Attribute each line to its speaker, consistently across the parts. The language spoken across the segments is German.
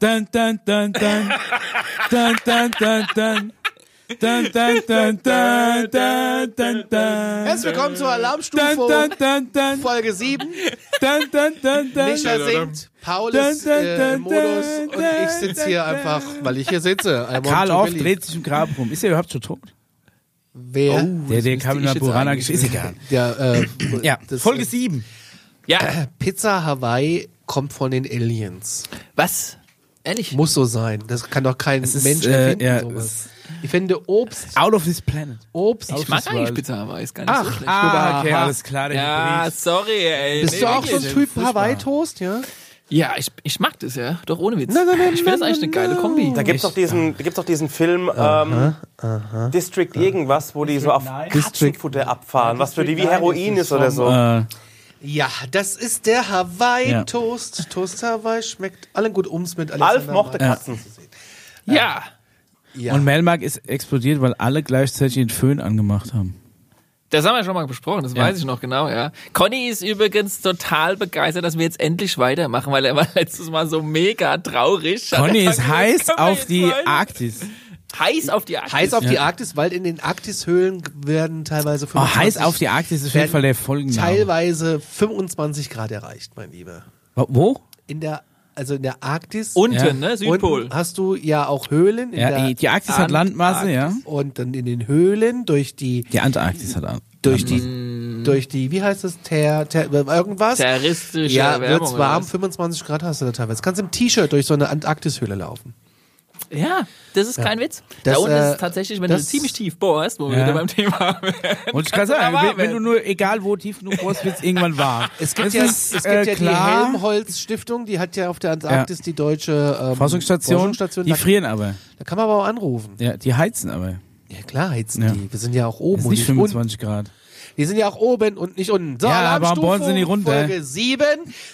Speaker 1: Dun, dun, dun, dun. Dun, dun, dun, dun. Dun, dun, dun, dun, dun, dun, dun.
Speaker 2: Herzlich willkommen zur Alarmstufe
Speaker 1: Dun, dun, dun, dun.
Speaker 2: Folge 7.
Speaker 1: Dun, dun, dun, dun.
Speaker 2: Micha singt, Paul ist
Speaker 1: Dun, dun,
Speaker 2: äh, im
Speaker 1: dun,
Speaker 2: Modus
Speaker 1: dun,
Speaker 2: und ich sitze hier
Speaker 1: dun,
Speaker 2: einfach, weil ich hier sitze.
Speaker 1: Karl
Speaker 2: believe.
Speaker 1: dreht sich im Grab rum. Ist er überhaupt schon tot?
Speaker 2: Wer?
Speaker 1: Der, der Kamina Burana ist egal.
Speaker 2: Der, äh,
Speaker 1: Ja,
Speaker 2: das,
Speaker 1: Folge
Speaker 2: äh,
Speaker 1: 7.
Speaker 3: Ja,
Speaker 2: Pizza Hawaii kommt von den Aliens.
Speaker 3: was? Ehrlich?
Speaker 2: Muss so sein. Das kann doch kein
Speaker 1: Es ist,
Speaker 2: Mensch
Speaker 1: äh,
Speaker 2: erfinden.
Speaker 1: ja,
Speaker 2: sowas. Ich finde Obst,
Speaker 1: Out of this planet.
Speaker 2: Obst.
Speaker 3: ich mag eigentlich Pizza Hawaii, ist gar nicht so schlecht.
Speaker 1: Ah, okay,
Speaker 2: Aha.
Speaker 1: alles klar.
Speaker 3: Ja,
Speaker 1: Hybrid.
Speaker 3: sorry, ey.
Speaker 2: Bist
Speaker 3: Nee,
Speaker 2: du auch so ein. Typ. Hawaii-Toast, ja?
Speaker 3: Ja, ich, ich mag das, ja. Doch ohne Witz.
Speaker 2: nein, nein,
Speaker 3: ich finde das eigentlich eine geile Kombi.
Speaker 4: Da gibt's doch diesen, da gibt's doch diesen Film ähm, District irgendwas, wo die so auf Katzenfutter abfahren, was für die wie Heroin ist oder so.
Speaker 1: Äh,
Speaker 2: Ja, das ist der Hawaii-Toast. Toast Hawaii schmeckt allen gut ums mit
Speaker 4: Alf
Speaker 2: Alexander
Speaker 4: mochte
Speaker 2: Wald.
Speaker 4: Katzen.
Speaker 3: Ja.
Speaker 2: Ja.
Speaker 1: Und Melmark ist explodiert, weil alle gleichzeitig den Föhn angemacht haben.
Speaker 3: Das haben wir schon mal besprochen, das
Speaker 1: Ja.
Speaker 3: weiß ich noch genau, ja. Conny ist übrigens total begeistert, dass wir jetzt endlich weitermachen, weil er war letztes Mal so mega traurig.
Speaker 1: Conny ist heiß auf die
Speaker 3: weiter?
Speaker 1: Arktis.
Speaker 3: Heiß auf die Arktis.
Speaker 2: Heiß auf die
Speaker 1: Ja.
Speaker 2: Arktis, weil in den Arktis-Höhlen werden teilweise
Speaker 1: Oh,
Speaker 2: 25,
Speaker 1: heiß auf die Arktis ist auf jeden
Speaker 2: werden
Speaker 1: Fall der Folgenname.
Speaker 2: teilweise 25 Grad erreicht, mein Lieber.
Speaker 1: Wo?
Speaker 2: In der, also in der Arktis
Speaker 3: Unten,
Speaker 1: Ja.
Speaker 3: ne? Südpol.
Speaker 2: unten hast du ja auch Höhlen. In
Speaker 1: Ja,
Speaker 2: der,
Speaker 1: die, die Arktis hat Landmasse, ja.
Speaker 2: und dann in den Höhlen durch die,
Speaker 1: Die Antarktis hat Land-
Speaker 2: durch die, durch die, wie heißt das, ter, ter, irgendwas?
Speaker 3: Terroristische
Speaker 2: Ja, wird's warm,
Speaker 3: was?
Speaker 2: 25 Grad hast du da teilweise. Kannst im T-Shirt durch so eine Antarktishöhle laufen.
Speaker 3: Ja, das ist kein Witz.
Speaker 2: Das,
Speaker 3: da unten
Speaker 2: äh,
Speaker 3: ist es tatsächlich, wenn du
Speaker 2: das-
Speaker 3: ziemlich tief bohrst, wo wir
Speaker 1: Ja.
Speaker 3: wieder beim Thema.
Speaker 1: Wollte ich gerade sagen, wenn, wenn du nur, egal wo tief du bohrst, wird's irgendwann warm.
Speaker 2: Es gibt
Speaker 1: Das
Speaker 2: ja,
Speaker 1: ist,
Speaker 2: es gibt
Speaker 1: äh,
Speaker 2: ja die. Helmholtz-Stiftung, die hat ja auf der Antarktis die deutsche ähm,
Speaker 1: Forschungsstation,
Speaker 2: Forschungsstation.
Speaker 1: die
Speaker 2: Da,
Speaker 1: frieren aber.
Speaker 2: da kann man aber auch anrufen.
Speaker 1: Ja, die heizen aber.
Speaker 2: Ja, klar heizen
Speaker 1: Ja.
Speaker 2: die. Wir sind ja auch oben
Speaker 1: Ist
Speaker 2: und
Speaker 1: nicht
Speaker 2: nicht unten.
Speaker 1: 25 Grad.
Speaker 2: Wir sind ja auch oben und nicht unten. So,
Speaker 1: Ja, aber
Speaker 2: Alarmstufe,
Speaker 1: bohren Sie nicht runter.
Speaker 2: Folge 7.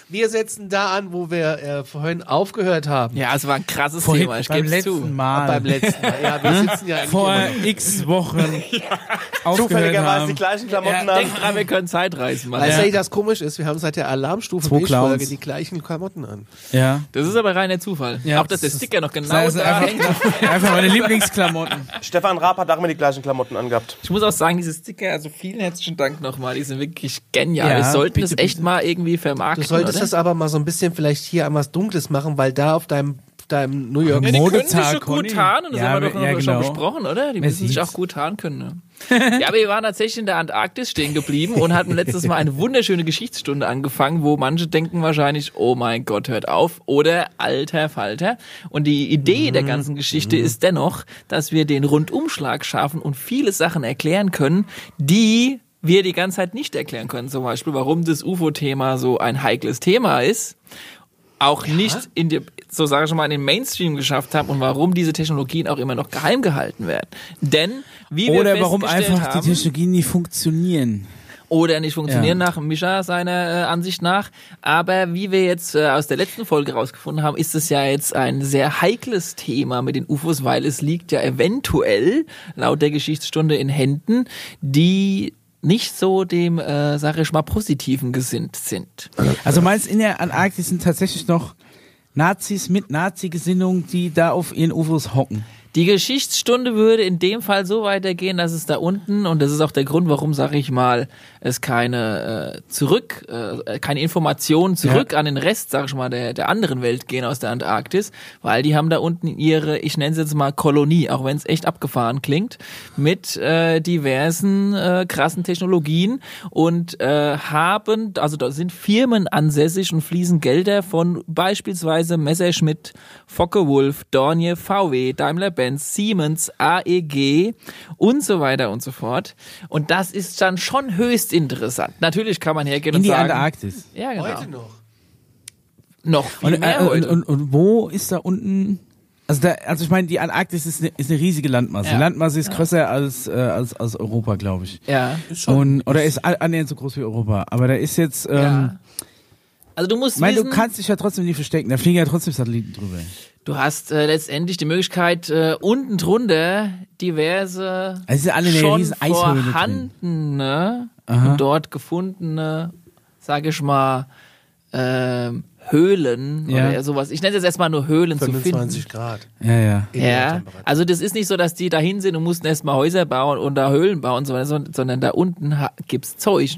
Speaker 2: Wir setzen da an, wo wir äh, vorhin aufgehört haben.
Speaker 3: Ja, es war ein krasses
Speaker 1: Vorhin,
Speaker 3: Thema, ich
Speaker 1: beim letzten
Speaker 3: zu.
Speaker 1: Mal.
Speaker 2: Beim letzten Mal. Ja, wir sitzen ja
Speaker 1: Vor
Speaker 2: immer
Speaker 1: x Wochen aufgehört
Speaker 4: Zufälligerweise die gleichen Klamotten
Speaker 3: Ja,
Speaker 4: an.
Speaker 3: denk dran, wir können Zeitreisen machen.
Speaker 2: Weißt
Speaker 1: Ja.
Speaker 2: du, das komisch ist? Wir haben seit der Alarmstufe
Speaker 1: Zwei
Speaker 2: Folge
Speaker 1: Clowns.
Speaker 2: die gleichen Klamotten an.
Speaker 1: Ja.
Speaker 3: Das ist aber reiner Zufall.
Speaker 1: Ja,
Speaker 3: Auch, dass der Sticker noch genau
Speaker 1: Das ist
Speaker 3: da hängt.
Speaker 1: einfach, einfach meine Lieblingsklamotten.
Speaker 4: Stefan Raab hat auch immer die gleichen Klamotten angehabt.
Speaker 3: Ich muss auch sagen, diese Sticker, also vielen herzlichen Dank nochmal, die sind wirklich genial.
Speaker 1: Ja,
Speaker 3: wir sollten
Speaker 1: bitte,
Speaker 3: das echt
Speaker 1: bitte.
Speaker 3: mal irgendwie
Speaker 2: Du
Speaker 3: vermarkten,
Speaker 2: solltest
Speaker 3: oder?
Speaker 2: das aber mal so ein bisschen vielleicht hier an was Dunkles machen, weil da auf deinem, deinem New York
Speaker 3: Ja, die können sich schon gut tarnen, das
Speaker 1: Ja,
Speaker 3: haben wir doch
Speaker 1: ja,
Speaker 3: schon
Speaker 1: genau.
Speaker 3: besprochen, oder? Die
Speaker 1: Man
Speaker 3: müssen sich auch gut tarnen können. Ne? ja, aber wir waren tatsächlich in der Antarktis stehen geblieben und hatten letztes Mal eine wunderschöne Geschichtsstunde angefangen, wo manche denken wahrscheinlich, oh mein Gott, hört auf, oder alter Falter. Und die Idee der ganzen Geschichte ist dennoch, dass wir den Rundumschlag schaffen und viele Sachen erklären können, die wir die ganze Zeit nicht erklären können. Zum Beispiel, warum das UFO-Thema so ein heikles Thema ist auch nicht in die, so sage ich mal, in den Mainstream geschafft haben und warum diese Technologien auch immer noch geheim gehalten werden. Denn wie wir
Speaker 1: Oder warum einfach
Speaker 3: haben,
Speaker 1: die Technologien nie funktionieren.
Speaker 3: oder nicht funktionieren
Speaker 1: Ja.
Speaker 3: nach Mischa seiner äh, Ansicht nach. Aber wie wir jetzt äh, aus der letzten Folge rausgefunden haben, ist es ja jetzt ein sehr heikles Thema mit den UFOs, weil es liegt ja eventuell laut der Geschichtsstunde in Händen, die nicht so dem, äh, sage ich mal, positiven gesinnt sind.
Speaker 1: Also meinst du, in der Antarktis sind tatsächlich noch Nazis mit Nazi-Gesinnung, die da auf ihren UFOs hocken?
Speaker 3: Die Geschichtsstunde würde in dem Fall so weitergehen, dass es da unten, und das ist auch der Grund, warum, sage ich mal, es keine äh, zurück, äh, keine Informationen zurück an den Rest, sage ich mal, der, der anderen Welt gehen aus der Antarktis, weil die haben da unten ihre, ich nenne es jetzt mal Kolonie, auch wenn es echt abgefahren klingt, mit äh, diversen äh, krassen Technologien und äh, haben, also da sind Firmen ansässig und fließen Gelder von beispielsweise Messerschmitt, Focke-Wulf, Dornier, VW, Daimler-Benz, Siemens, AEG und so weiter und so fort. Und das ist dann schon höchst interessant. Natürlich kann man hergehen
Speaker 1: In
Speaker 3: und
Speaker 1: die
Speaker 3: sagen,
Speaker 1: Antarktis.
Speaker 3: ja genau,
Speaker 2: Heute noch.
Speaker 3: noch viel
Speaker 1: Und,
Speaker 3: mehr
Speaker 1: äh, und,
Speaker 3: heute.
Speaker 1: und, und wo ist da unten? Also, da, also ich meine, die Antarktis ist eine, ist eine riesige Landmasse.
Speaker 3: Ja.
Speaker 1: Die Landmasse ist größer als, äh, als, als Europa, glaube ich.
Speaker 3: ja.
Speaker 1: Und, oder ist annähernd so groß wie Europa. Aber da ist jetzt, ähm,
Speaker 3: ja. Also du musst
Speaker 1: ich meine, du kannst dich ja trotzdem nicht verstecken. Da fliegen ja trotzdem Satelliten drüber.
Speaker 3: Du hast äh, letztendlich die Möglichkeit, äh, unten drunter diverse
Speaker 1: Also sind alle in der
Speaker 3: schon vorhandene und dort gefundene, sage ich mal, ähm, Höhlen
Speaker 1: Ja.
Speaker 3: oder sowas. Ich nenne es jetzt erstmal nur Höhlen zu
Speaker 2: 25
Speaker 3: finden.
Speaker 2: Grad.
Speaker 1: Ja, ja.
Speaker 3: Ja, also das ist nicht so, dass die dahin sind und mussten erstmal Häuser bauen und da Höhlen bauen, sondern, sondern da unten gibt's Zeug.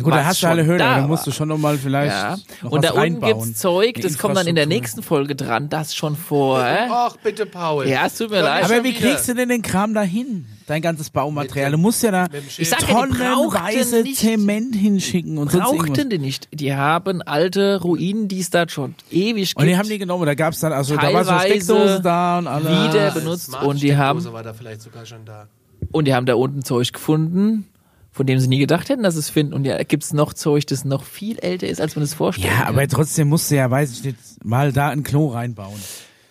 Speaker 1: Ja gut, da hast du alle Höhlen,
Speaker 3: da
Speaker 1: da musst du schon nochmal vielleicht
Speaker 3: Ja.
Speaker 1: noch
Speaker 3: Und
Speaker 1: was
Speaker 3: da unten
Speaker 1: reinbauen.
Speaker 3: gibt's Zeug, das kommt dann in der nächsten Folge dran, das schon vor.
Speaker 2: Ach, bitte, Paul.
Speaker 3: Ja, es tut mir leid.
Speaker 1: Aber wie
Speaker 2: wieder.
Speaker 1: kriegst du denn den Kram dahin? Dein ganzes Baumaterial. Du musst ja da
Speaker 3: Ich sag ja,
Speaker 1: tonnenweise
Speaker 3: nicht-
Speaker 1: Zement hinschicken und.
Speaker 3: Brauchten die nicht. Die haben alte Ruinen, die es da schon ewig gibt.
Speaker 1: Und die haben die genommen, da gab's dann, also da war so
Speaker 3: Teilweise
Speaker 1: Steckdose da und alles.
Speaker 3: wieder
Speaker 2: Ah,
Speaker 3: benutzt und die haben
Speaker 2: war da vielleicht sogar schon da.
Speaker 3: und die haben da unten Zeug gefunden, von dem sie nie gedacht hätten, dass sie es finden. Und ja, gibt's noch Zeug, das noch viel älter ist, als man es vorstellt.
Speaker 1: Ja, aber trotzdem musst du ja, weiß ich nicht, mal da ein Klo reinbauen.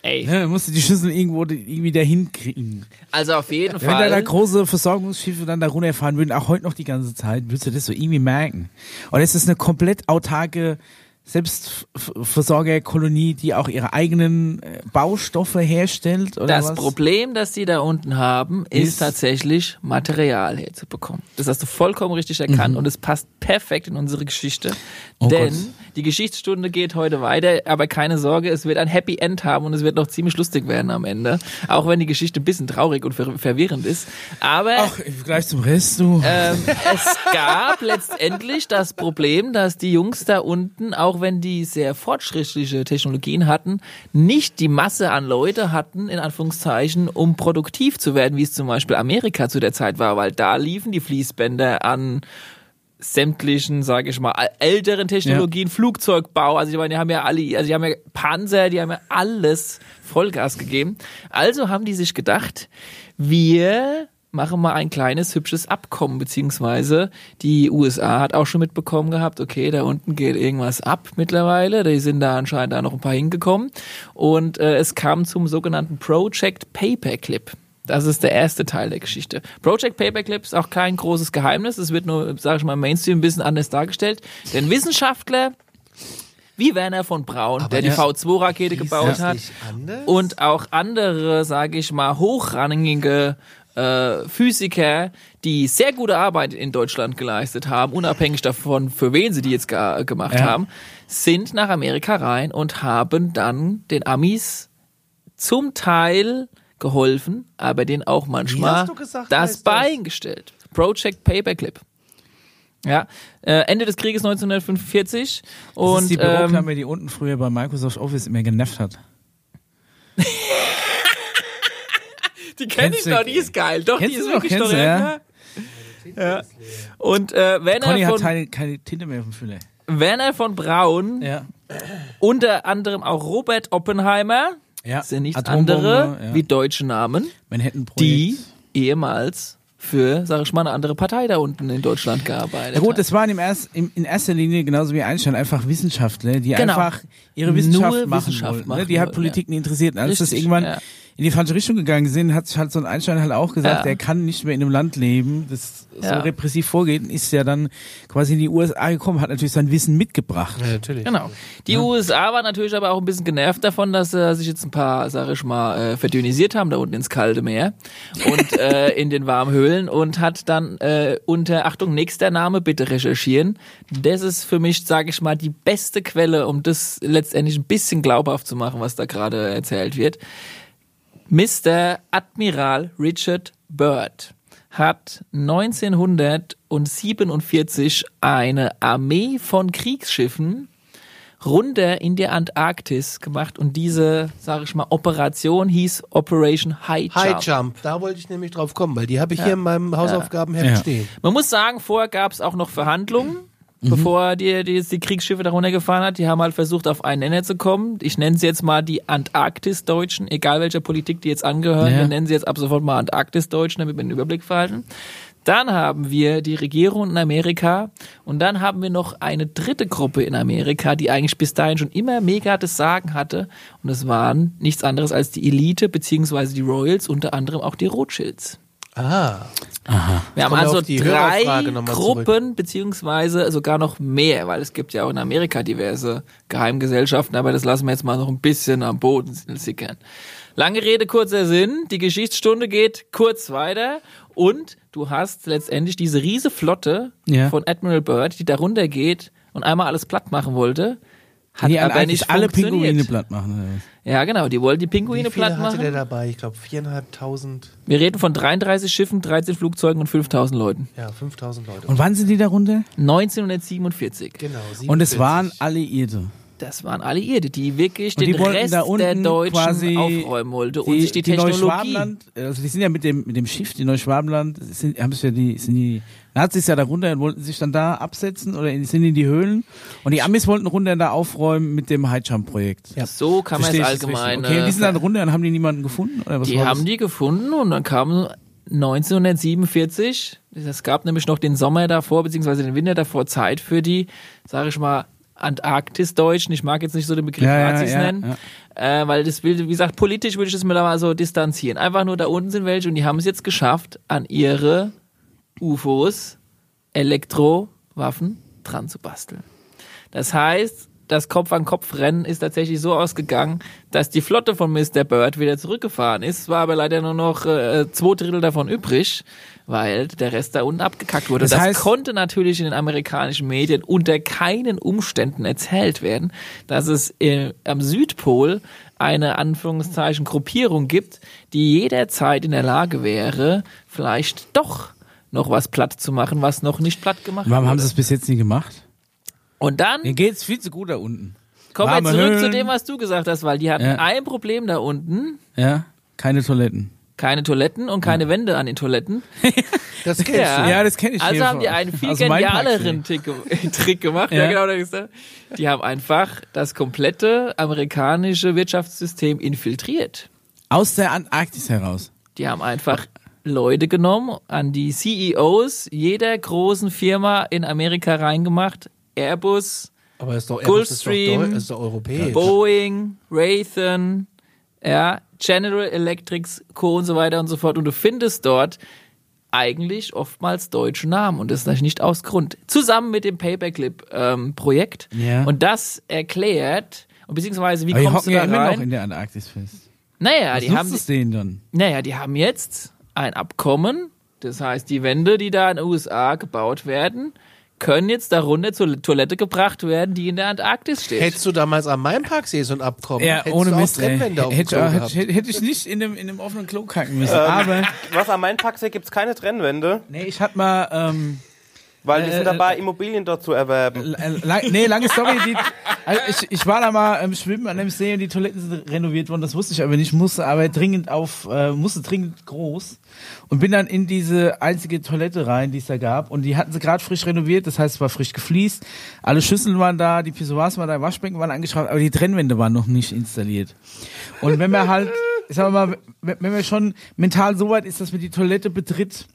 Speaker 3: Ey,
Speaker 1: Ne, musst du die Schüssel irgendwo irgendwie dahin kriegen.
Speaker 3: also auf jeden
Speaker 1: Wenn da, da
Speaker 3: Fall.
Speaker 1: große Versorgungsschiffe dann da runterfahren würden, auch heute noch die ganze Zeit, würdest du das so irgendwie merken. Und es ist eine komplett autarke Selbstversorgerkolonie, die auch ihre eigenen äh, Baustoffe herstellt oder
Speaker 3: Das
Speaker 1: was?
Speaker 3: Problem, das die da unten haben, ist,
Speaker 1: Ist-
Speaker 3: tatsächlich Material herzubekommen. Das hast du vollkommen richtig erkannt und es passt perfekt in unsere Geschichte.
Speaker 1: Mhm. Oh
Speaker 3: denn
Speaker 1: Gott.
Speaker 3: die Geschichtsstunde geht heute weiter, aber keine Sorge, es wird ein Happy End haben und es wird noch ziemlich lustig werden am Ende. Auch wenn die Geschichte ein bisschen traurig und ver verwirrend ist. Aber
Speaker 1: Ach, gleich zum Rest, du.
Speaker 3: ähm, es gab letztendlich das Problem, dass die Jungs da unten, auch wenn die sehr fortschrittliche Technologien hatten, nicht die Masse an Leute hatten, in Anführungszeichen, um produktiv zu werden, wie es zum Beispiel Amerika zu der Zeit war, weil da liefen die Fließbänder an sämtlichen, sage ich mal, älteren Technologien, Flugzeugbau, also ich meine, die haben ja alle, also die haben ja Panzer, die haben ja alles Vollgas gegeben. Also haben die sich gedacht, wir machen mal ein kleines hübsches Abkommen, beziehungsweise die USA hat auch schon mitbekommen gehabt, okay, da unten geht irgendwas ab mittlerweile, die sind da anscheinend da noch ein paar hingekommen und äh, es kam zum sogenannten Project Paperclip. Das ist der erste Teil der Geschichte. Project Paperclip ist auch kein großes Geheimnis. Es wird nur, sage ich mal, im Mainstream ein bisschen anders dargestellt. Denn Wissenschaftler wie Werner von Braun, der die
Speaker 1: ja.
Speaker 3: V2-Rakete
Speaker 2: Hieß
Speaker 3: gebaut hat,
Speaker 2: anders?
Speaker 3: und auch andere, sage ich mal, hochrangige äh, Physiker, die sehr gute Arbeit in Deutschland geleistet haben, unabhängig davon, für wen sie die jetzt ge gemacht
Speaker 1: Ja.
Speaker 3: haben, sind nach Amerika rein und haben dann den Amis zum Teil geholfen, aber denen auch manchmal
Speaker 2: gesagt,
Speaker 3: das
Speaker 2: das?
Speaker 3: Bein gestellt. Project Paperclip. Ja, äh, Ende des Krieges 1945
Speaker 1: das
Speaker 3: und
Speaker 1: ist die
Speaker 3: ähm,
Speaker 1: Büroklammer, die unten früher bei Microsoft Office immer genervt hat.
Speaker 3: Die kenne ich noch, die ist geil. Doch, die ist
Speaker 1: noch,
Speaker 3: wirklich noch
Speaker 1: ja?
Speaker 3: Ja. Und äh, Werner,
Speaker 1: Conny hat
Speaker 3: von,
Speaker 1: keine, keine Tinte mehr auf dem Füller.
Speaker 3: Werner von Braun,
Speaker 1: Ja.
Speaker 3: unter anderem auch Robert Oppenheimer,
Speaker 1: ja.
Speaker 3: sind nichts
Speaker 1: Atombombe,
Speaker 3: andere
Speaker 1: ja.
Speaker 3: wie deutsche Namen, die ehemals für, sag ich mal, eine andere Partei da unten in Deutschland gearbeitet
Speaker 1: Ja gut, das waren im erst, im, in erster Linie genauso wie Einstein einfach Wissenschaftler, die
Speaker 3: Genau.
Speaker 1: einfach ihre Wissenschaft
Speaker 3: Nur
Speaker 1: machen
Speaker 3: Wissenschaft
Speaker 1: wollten.
Speaker 3: machen
Speaker 1: ne? Die hat Politik nie interessiert. Als das
Speaker 3: Richtig,
Speaker 1: irgendwann
Speaker 3: ja.
Speaker 1: In die falsche Richtung gegangen sind, hat halt so ein Einstein halt auch gesagt,
Speaker 3: Ja.
Speaker 1: er kann nicht mehr in einem Land leben, das so
Speaker 3: Ja.
Speaker 1: repressiv vorgeht, und ist ja dann quasi in die USA gekommen, hat natürlich sein Wissen mitgebracht.
Speaker 2: Ja, natürlich.
Speaker 3: Genau. Die USA war natürlich aber auch ein bisschen genervt davon, dass äh, sich jetzt ein paar, sag ich mal, äh, verdünnisiert haben da unten ins kalte Meer und äh, in den warmen Höhlen und hat dann äh, unter, Achtung, nächster Name, bitte recherchieren. Das ist für mich, sage ich mal, die beste Quelle, um das letztendlich ein bisschen glaubhaft zu machen, was da gerade erzählt wird. Mr. Admiral Richard Byrd hat 1947 eine Armee von Kriegsschiffen runter in der Antarktis gemacht und diese, sage ich mal, Operation hieß Operation High Jump.
Speaker 2: High Jump, da wollte ich nämlich drauf kommen, weil die habe ich hier in meinem Hausaufgabenheft
Speaker 1: Ja.
Speaker 2: stehen.
Speaker 3: Man muss sagen, vorher gab es auch noch Verhandlungen, bevor die, die, die Kriegsschiffe da runtergefahren hat. Die haben halt versucht, auf einen Nenner zu kommen. Ich nenne sie jetzt mal die Antarktis-Deutschen, egal welcher Politik die jetzt angehören.
Speaker 1: Ja.
Speaker 3: Wir nennen sie jetzt ab sofort mal Antarktis-Deutschen, damit wir einen Überblick verhalten. Dann haben wir die Regierung in Amerika und dann haben wir noch eine dritte Gruppe in Amerika, die eigentlich bis dahin schon immer mega das Sagen hatte. Und es waren nichts anderes als die Elite beziehungsweise die Royals, unter anderem auch die Rothschilds.
Speaker 2: Ah,
Speaker 3: Wir haben also drei Gruppen, beziehungsweise sogar noch mehr, weil es gibt ja auch in Amerika diverse Geheimgesellschaften, aber das lassen wir jetzt mal noch ein bisschen am Boden sickern. Lange Rede, kurzer Sinn. Die Geschichtsstunde geht kurz weiter und du hast letztendlich diese riese Flotte
Speaker 1: Ja.
Speaker 3: von Admiral Byrd, die da runtergeht und einmal alles platt machen wollte. Hat
Speaker 1: die
Speaker 3: aber
Speaker 1: eigentlich
Speaker 3: nicht
Speaker 1: alle. Pinguine platt machen.
Speaker 3: Ja, genau, die wollten die
Speaker 2: Wie
Speaker 3: Pinguine
Speaker 2: viele
Speaker 3: platt
Speaker 2: hatte der
Speaker 3: machen.
Speaker 2: dabei? Ich glaube viereinhalbtausend,
Speaker 3: Wir reden von 33 Schiffen, 13 Flugzeugen und 5000 Leuten.
Speaker 2: ja, 5000 Leute.
Speaker 1: Und wann sind die darunter?
Speaker 3: 1947.
Speaker 2: genau,
Speaker 1: Und es
Speaker 2: 47.
Speaker 1: waren Alliierte.
Speaker 3: Das waren Alliierte, die wirklich
Speaker 1: Und die
Speaker 3: den
Speaker 1: wollten
Speaker 3: Rest
Speaker 1: da unten
Speaker 3: der Deutschen
Speaker 1: quasi
Speaker 3: aufräumen wollte und sich die, Technologie.
Speaker 1: Neuschwabenland, also die sind ja mit dem mit dem Schiff, die Neuschwabenland, sind, haben es ja die, sind die Nazis ja da runter und wollten sich dann da absetzen oder in, sind in die Höhlen und die Amis wollten runter da aufräumen mit dem Heidscham-Projekt.
Speaker 2: Ja.
Speaker 3: So kann man es allgemein.
Speaker 1: Okay,
Speaker 3: äh,
Speaker 1: die sind dann runter und haben die niemanden gefunden? Oder was
Speaker 3: Die haben die gefunden und dann kam 1947, es gab nämlich noch den Sommer davor, beziehungsweise den Winter davor, Zeit für die, sage ich mal, Antarktis-Deutschen. Ich mag jetzt nicht so den Begriff
Speaker 1: Ja, ja,
Speaker 3: Nazis
Speaker 1: ja,
Speaker 3: nennen, Äh, weil das will, wie gesagt, politisch würde ich das mir da mal so distanzieren. Einfach nur da unten sind welche und die haben es jetzt geschafft, an ihre UFOs Elektrowaffen dran zu basteln. Das heißt, das Kopf-an-Kopf-Rennen ist tatsächlich so ausgegangen, dass die Flotte von Mr. Bird wieder zurückgefahren ist. Es war aber leider nur noch äh, zwei Drittel davon übrig, weil der Rest da unten abgekackt wurde.
Speaker 1: Das
Speaker 3: Das,
Speaker 1: heißt-
Speaker 3: konnte natürlich in den amerikanischen Medien unter keinen Umständen erzählt werden, dass es äh, am Südpol eine Anführungszeichen Gruppierung gibt, die jederzeit in der Lage wäre, vielleicht doch noch was platt zu machen, was noch nicht platt gemacht
Speaker 1: Warum haben
Speaker 3: wurde.
Speaker 1: sie es bis jetzt nie gemacht?
Speaker 3: Und dann
Speaker 1: Mir geht's viel zu gut da unten.
Speaker 3: Kommen wir zurück zu
Speaker 1: Höhlen.
Speaker 3: dem, was du gesagt hast, weil die hatten
Speaker 1: Ja.
Speaker 3: ein Problem da unten.
Speaker 1: Ja, keine Toiletten.
Speaker 3: Keine Toiletten und keine Wände an den Toiletten.
Speaker 2: Das kennst
Speaker 3: Ja.
Speaker 2: du.
Speaker 1: Ja, das kenn ich
Speaker 3: Also haben die einen viel
Speaker 1: meinem
Speaker 3: genialeren Trick, ge- Trick gemacht. Ja,
Speaker 1: Ja.
Speaker 3: genau. Die haben einfach das komplette amerikanische Wirtschaftssystem infiltriert.
Speaker 1: Aus der Antarktis heraus.
Speaker 3: Die haben einfach Leute genommen, an die CEOs jeder großen Firma in Amerika reingemacht. Airbus,
Speaker 2: Aber ist doch Airbus ist doch,
Speaker 3: Gulfstream,
Speaker 2: Deu- ist doch europäisch.
Speaker 3: Boeing, Raytheon, ja, General Electrics, Co. und so weiter und so fort. Und du findest dort eigentlich oftmals deutsche Namen und das ist nicht aus Grund. Zusammen mit dem Paperclip-Projekt.
Speaker 1: Ja.
Speaker 3: Und das erklärt, und beziehungsweise wie
Speaker 1: Aber die
Speaker 3: kommst du da
Speaker 1: ja immer noch
Speaker 3: rein?
Speaker 1: in der Antarktis fest.
Speaker 3: naja,
Speaker 1: Was
Speaker 3: die haben,
Speaker 1: es denen dann?
Speaker 3: naja, die haben jetzt ein Abkommen, das heißt, die Wände, die da in den USA gebaut werden, können jetzt darunter zur Toilette gebracht werden, die in der Antarktis steht.
Speaker 2: Hättest du damals am Mainparksee so ein Abkommen,
Speaker 1: Ja,
Speaker 2: hättest
Speaker 1: ohne
Speaker 2: du
Speaker 1: Mist.
Speaker 2: Trennwände auf
Speaker 1: Hätte, ich nicht in einem, in einem offenen Klo kacken müssen.
Speaker 3: Ähm.
Speaker 1: Aber,
Speaker 4: Was am Mainparksee gibt es keine Trennwände,
Speaker 1: nee, ich hatte mal, ähm,
Speaker 4: weil wir
Speaker 1: Äh,
Speaker 4: sind dabei, Immobilien dort zu erwerben.
Speaker 1: Äh, lang, nee, lange Story. Die, also ich, ich war da mal ähm, schwimmen an dem See und die Toiletten sind renoviert worden. Das wusste ich aber nicht. Musste aber dringend auf, äh, musste dringend groß und bin dann in diese einzige Toilette rein, die es da gab. Und die hatten sie gerade frisch renoviert. Das heißt, es war frisch gefliest. Alle Schüsseln waren da, die Pissoirs waren da, Waschbecken waren angeschraubt, aber die Trennwände waren noch nicht installiert. Und wenn man halt, ich sag mal, wenn man schon mental so weit ist, dass man die Toilette betritt,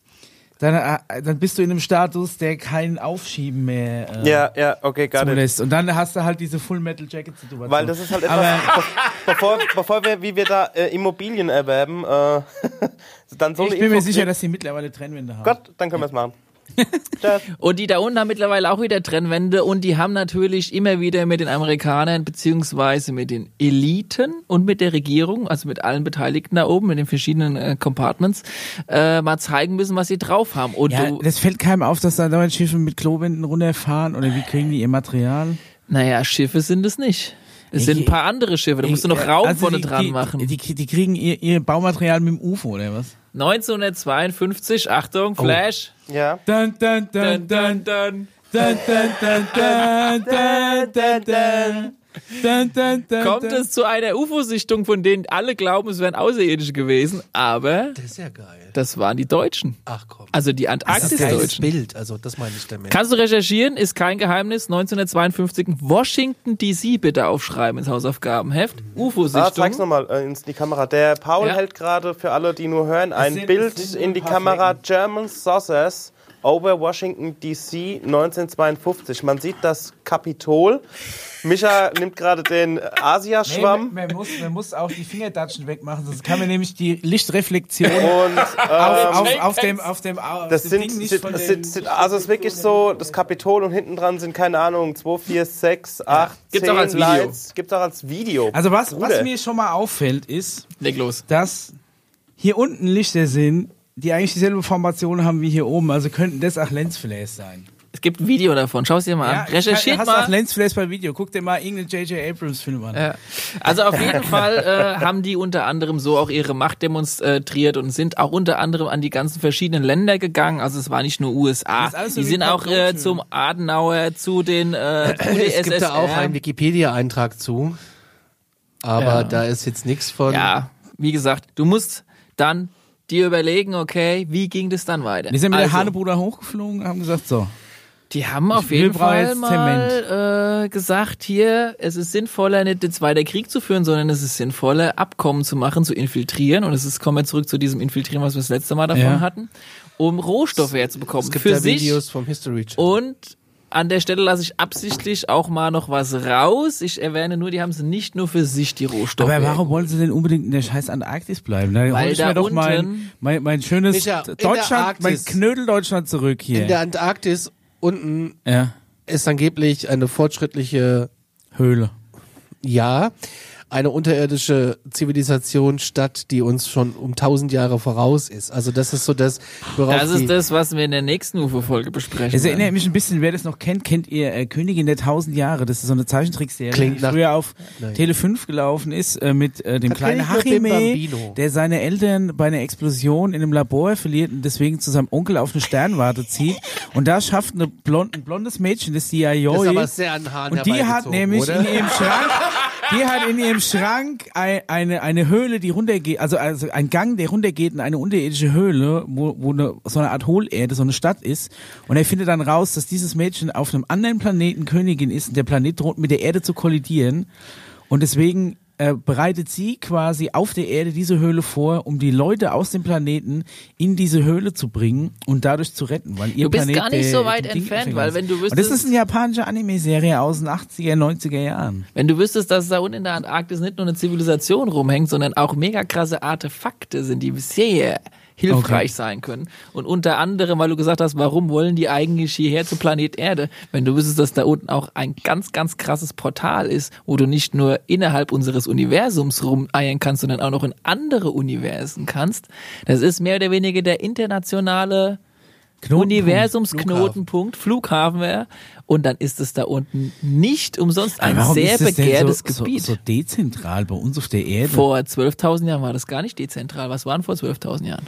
Speaker 1: dann, äh, dann bist du in einem Status, der kein Aufschieben mehr äh,
Speaker 4: Ja, ja, okay, gar nicht.
Speaker 1: zulässt. Und dann hast du halt diese Full Metal Jacket Situation.
Speaker 4: Weil das ist halt etwas,
Speaker 1: Aber
Speaker 4: bevor, bevor wir, wie wir da äh, Immobilien erwerben, äh, dann so
Speaker 1: ich bin mir sicher, dass die mittlerweile Trennwände haben.
Speaker 4: Gott, dann können wir es machen.
Speaker 3: Und die da unten haben mittlerweile auch wieder Trennwände und die haben natürlich immer wieder mit den Amerikanern beziehungsweise mit den Eliten und mit der Regierung, also mit allen Beteiligten da oben, mit den verschiedenen äh, Compartments, äh, mal zeigen müssen, was sie drauf haben. Und
Speaker 1: Ja,
Speaker 3: du,
Speaker 1: das fällt keinem auf, dass da dauernd Schiffe mit Klowänden runterfahren oder wie kriegen die ihr Material?
Speaker 3: naja, Schiffe sind es nicht. Es sind ein paar andere Schiffe, da musst du noch
Speaker 1: Äh,
Speaker 3: Raum
Speaker 1: also
Speaker 3: vorne
Speaker 1: die,
Speaker 3: dran machen.
Speaker 1: Die, die, die kriegen ihr, ihr Baumaterial mit dem UFO oder was?
Speaker 3: 1952, Achtung, Flash.
Speaker 4: Ja.
Speaker 1: Dun, dun,
Speaker 3: Dun, dun, dun.
Speaker 1: Dun, dun, dun, dun, dun, dun, dun. Dun, dun, dun,
Speaker 3: Kommt es zu einer UFO-Sichtung, von denen alle glauben, es wären Außerirdische gewesen, aber
Speaker 2: Das ist ja geil.
Speaker 3: Das waren die Deutschen.
Speaker 2: Ach komm.
Speaker 3: Also die
Speaker 2: das ist
Speaker 3: Antarktis-Deutschen.
Speaker 2: Bild, also das meine ich damit.
Speaker 3: Kannst du recherchieren, ist kein Geheimnis. 1952 Washington DC bitte aufschreiben ins Hausaufgabenheft.
Speaker 4: Ah, zeig's
Speaker 3: UFO-Sichtung.
Speaker 4: nochmal äh, in die Kamera. Der Paul
Speaker 3: Ja.
Speaker 4: hält gerade für alle, die nur hören, ein
Speaker 1: sind-
Speaker 4: Bild in die Kamera. German Saucers over Washington DC 1952. Man sieht das Kapitol. Micha nimmt gerade den
Speaker 1: Nee,
Speaker 4: Asiaschwamm.
Speaker 1: man, man, muss, man muss auch die Fingerdatschen wegmachen, sonst kann man nämlich die Lichtreflexion
Speaker 4: Und
Speaker 1: auf,
Speaker 4: ähm,
Speaker 1: auf, auf dem, auf dem, auf
Speaker 4: das
Speaker 1: dem
Speaker 4: sind,
Speaker 1: Ding nicht
Speaker 4: sind,
Speaker 1: von
Speaker 4: sind, sind, also es ist wirklich so, das Kapitol und hinten dran sind, keine Ahnung, 2, 4, 6, 8,
Speaker 3: Gibt's
Speaker 4: 10
Speaker 3: auch als Video.
Speaker 4: Lights. Gibt's auch als Video.
Speaker 1: Also was, was mir schon mal auffällt, ist,
Speaker 3: Leg los.
Speaker 1: dass hier unten Lichter sind, die eigentlich dieselbe Formation haben wie hier oben. Also könnten das auch Lensflares sein.
Speaker 3: Es gibt ein Video davon. Schau es dir mal an. Recherchiert
Speaker 1: hast
Speaker 3: mal.
Speaker 1: Auch Lensflash bei Video. Guck dir mal irgendeinen J.J. Abrams Film an.
Speaker 3: Ja. Also auf jeden Fall äh, haben die unter anderem so auch ihre Macht demonstriert und sind auch unter anderem an die ganzen verschiedenen Länder gegangen. Also es war nicht nur USA. Die sind auch äh, zum Adenauer, zu den äh, zu
Speaker 2: Es gibt da auch einen Wikipedia-Eintrag zu. Aber
Speaker 3: Ja.
Speaker 2: da ist jetzt nichts von.
Speaker 3: Ja, wie gesagt, du musst dann dir überlegen, okay, wie ging das dann weiter?
Speaker 1: Wir sind mit
Speaker 3: also,
Speaker 1: der Hanebruder hochgeflogen, haben gesagt, so.
Speaker 3: Die haben auf jeden Fall mal äh, gesagt, hier, es ist sinnvoller, nicht den Zweiten Krieg zu führen, sondern es ist sinnvoller, Abkommen zu machen, zu infiltrieren. Und es ist, kommen wir zurück zu diesem Infiltrieren, was wir das letzte Mal davon
Speaker 1: Ja.
Speaker 3: hatten, um Rohstoffe herzubekommen.
Speaker 2: Es gibt
Speaker 3: für sich
Speaker 2: Videos vom History Channel.
Speaker 3: und an der Stelle lasse ich absichtlich auch mal noch was raus. Ich erwähne nur, die haben sie nicht nur für sich die Rohstoffe.
Speaker 1: Aber warum wollen sie denn unbedingt in der scheiß Antarktis bleiben? Da hol ich
Speaker 3: da
Speaker 1: mir doch mein, mein, mein schönes
Speaker 2: Micha, in der
Speaker 1: Deutschland, mein
Speaker 2: Arktis.
Speaker 1: Knödel Deutschland zurück hier.
Speaker 2: In der Antarktis unten
Speaker 1: ja.
Speaker 2: ist angeblich eine fortschrittliche,
Speaker 1: Höhle.
Speaker 2: ja, eine unterirdische Zivilisation statt, die uns schon um tausend Jahre voraus ist. Also das ist so das, worauf
Speaker 3: Das ist das, was wir in der nächsten UFO-Folge besprechen.
Speaker 1: Es erinnert mich ein bisschen, wer das noch kennt, kennt ihr äh, Königin der tausend Jahre. Das ist so eine Zeichentrickserie,
Speaker 2: Klingt
Speaker 1: die
Speaker 2: nach-
Speaker 1: früher auf
Speaker 2: Nein.
Speaker 1: Tele 5 gelaufen ist äh, mit äh, dem
Speaker 2: Da
Speaker 1: kleinen Hachime, der seine Eltern bei einer Explosion in einem Labor verliert und deswegen zu seinem Onkel auf eine Sternwarte zieht. Und da schafft eine blond, ein blondes Mädchen, das die
Speaker 2: das ist aber sehr an Haaren
Speaker 1: Und die hat nämlich
Speaker 2: oder?
Speaker 1: in ihrem Schrank, die hat in ihrem Schrank ein, eine, eine Höhle, die runtergeht, also, also ein Gang, der runtergeht in eine unterirdische Höhle, wo, wo eine, so eine Art Hohlerde, so eine Stadt ist. Und er findet dann raus, dass dieses Mädchen auf einem anderen Planeten Königin ist und der Planet droht mit der Erde zu kollidieren. Und deswegen äh, bereitet sie quasi auf der Erde diese Höhle vor, um die Leute aus dem Planeten in diese Höhle zu bringen und dadurch zu retten, weil ihr
Speaker 3: Du bist
Speaker 1: Planet
Speaker 3: gar nicht
Speaker 1: der-
Speaker 3: so weit entfernt, weil wenn du
Speaker 1: Und das
Speaker 3: wüsstest-
Speaker 1: ist eine japanische Anime-Serie aus den 80er, 90er Jahren.
Speaker 3: Wenn du wüsstest, dass da unten in der Antarktis nicht nur eine Zivilisation rumhängt, sondern auch mega krasse Artefakte sind, die sehr hilfreich
Speaker 1: Okay.
Speaker 3: sein können. Und unter anderem, weil du gesagt hast, warum wollen die eigentlich hierher zu Planet Erde? Wenn du wüsstest, dass da unten auch ein ganz, ganz krasses Portal ist, wo du nicht nur innerhalb unseres Universums rumeiern kannst, sondern auch noch in andere Universen kannst. Das ist mehr oder weniger der internationale Universumsknotenpunkt, Flughafen wäre. Und dann ist es da unten nicht umsonst ein sehr
Speaker 1: ist das denn
Speaker 3: begehrtes
Speaker 1: so,
Speaker 3: Gebiet.
Speaker 1: So, so dezentral bei uns auf der Erde.
Speaker 3: Vor 12.000 Jahren war das gar nicht dezentral. Was waren vor 12.000 Jahren?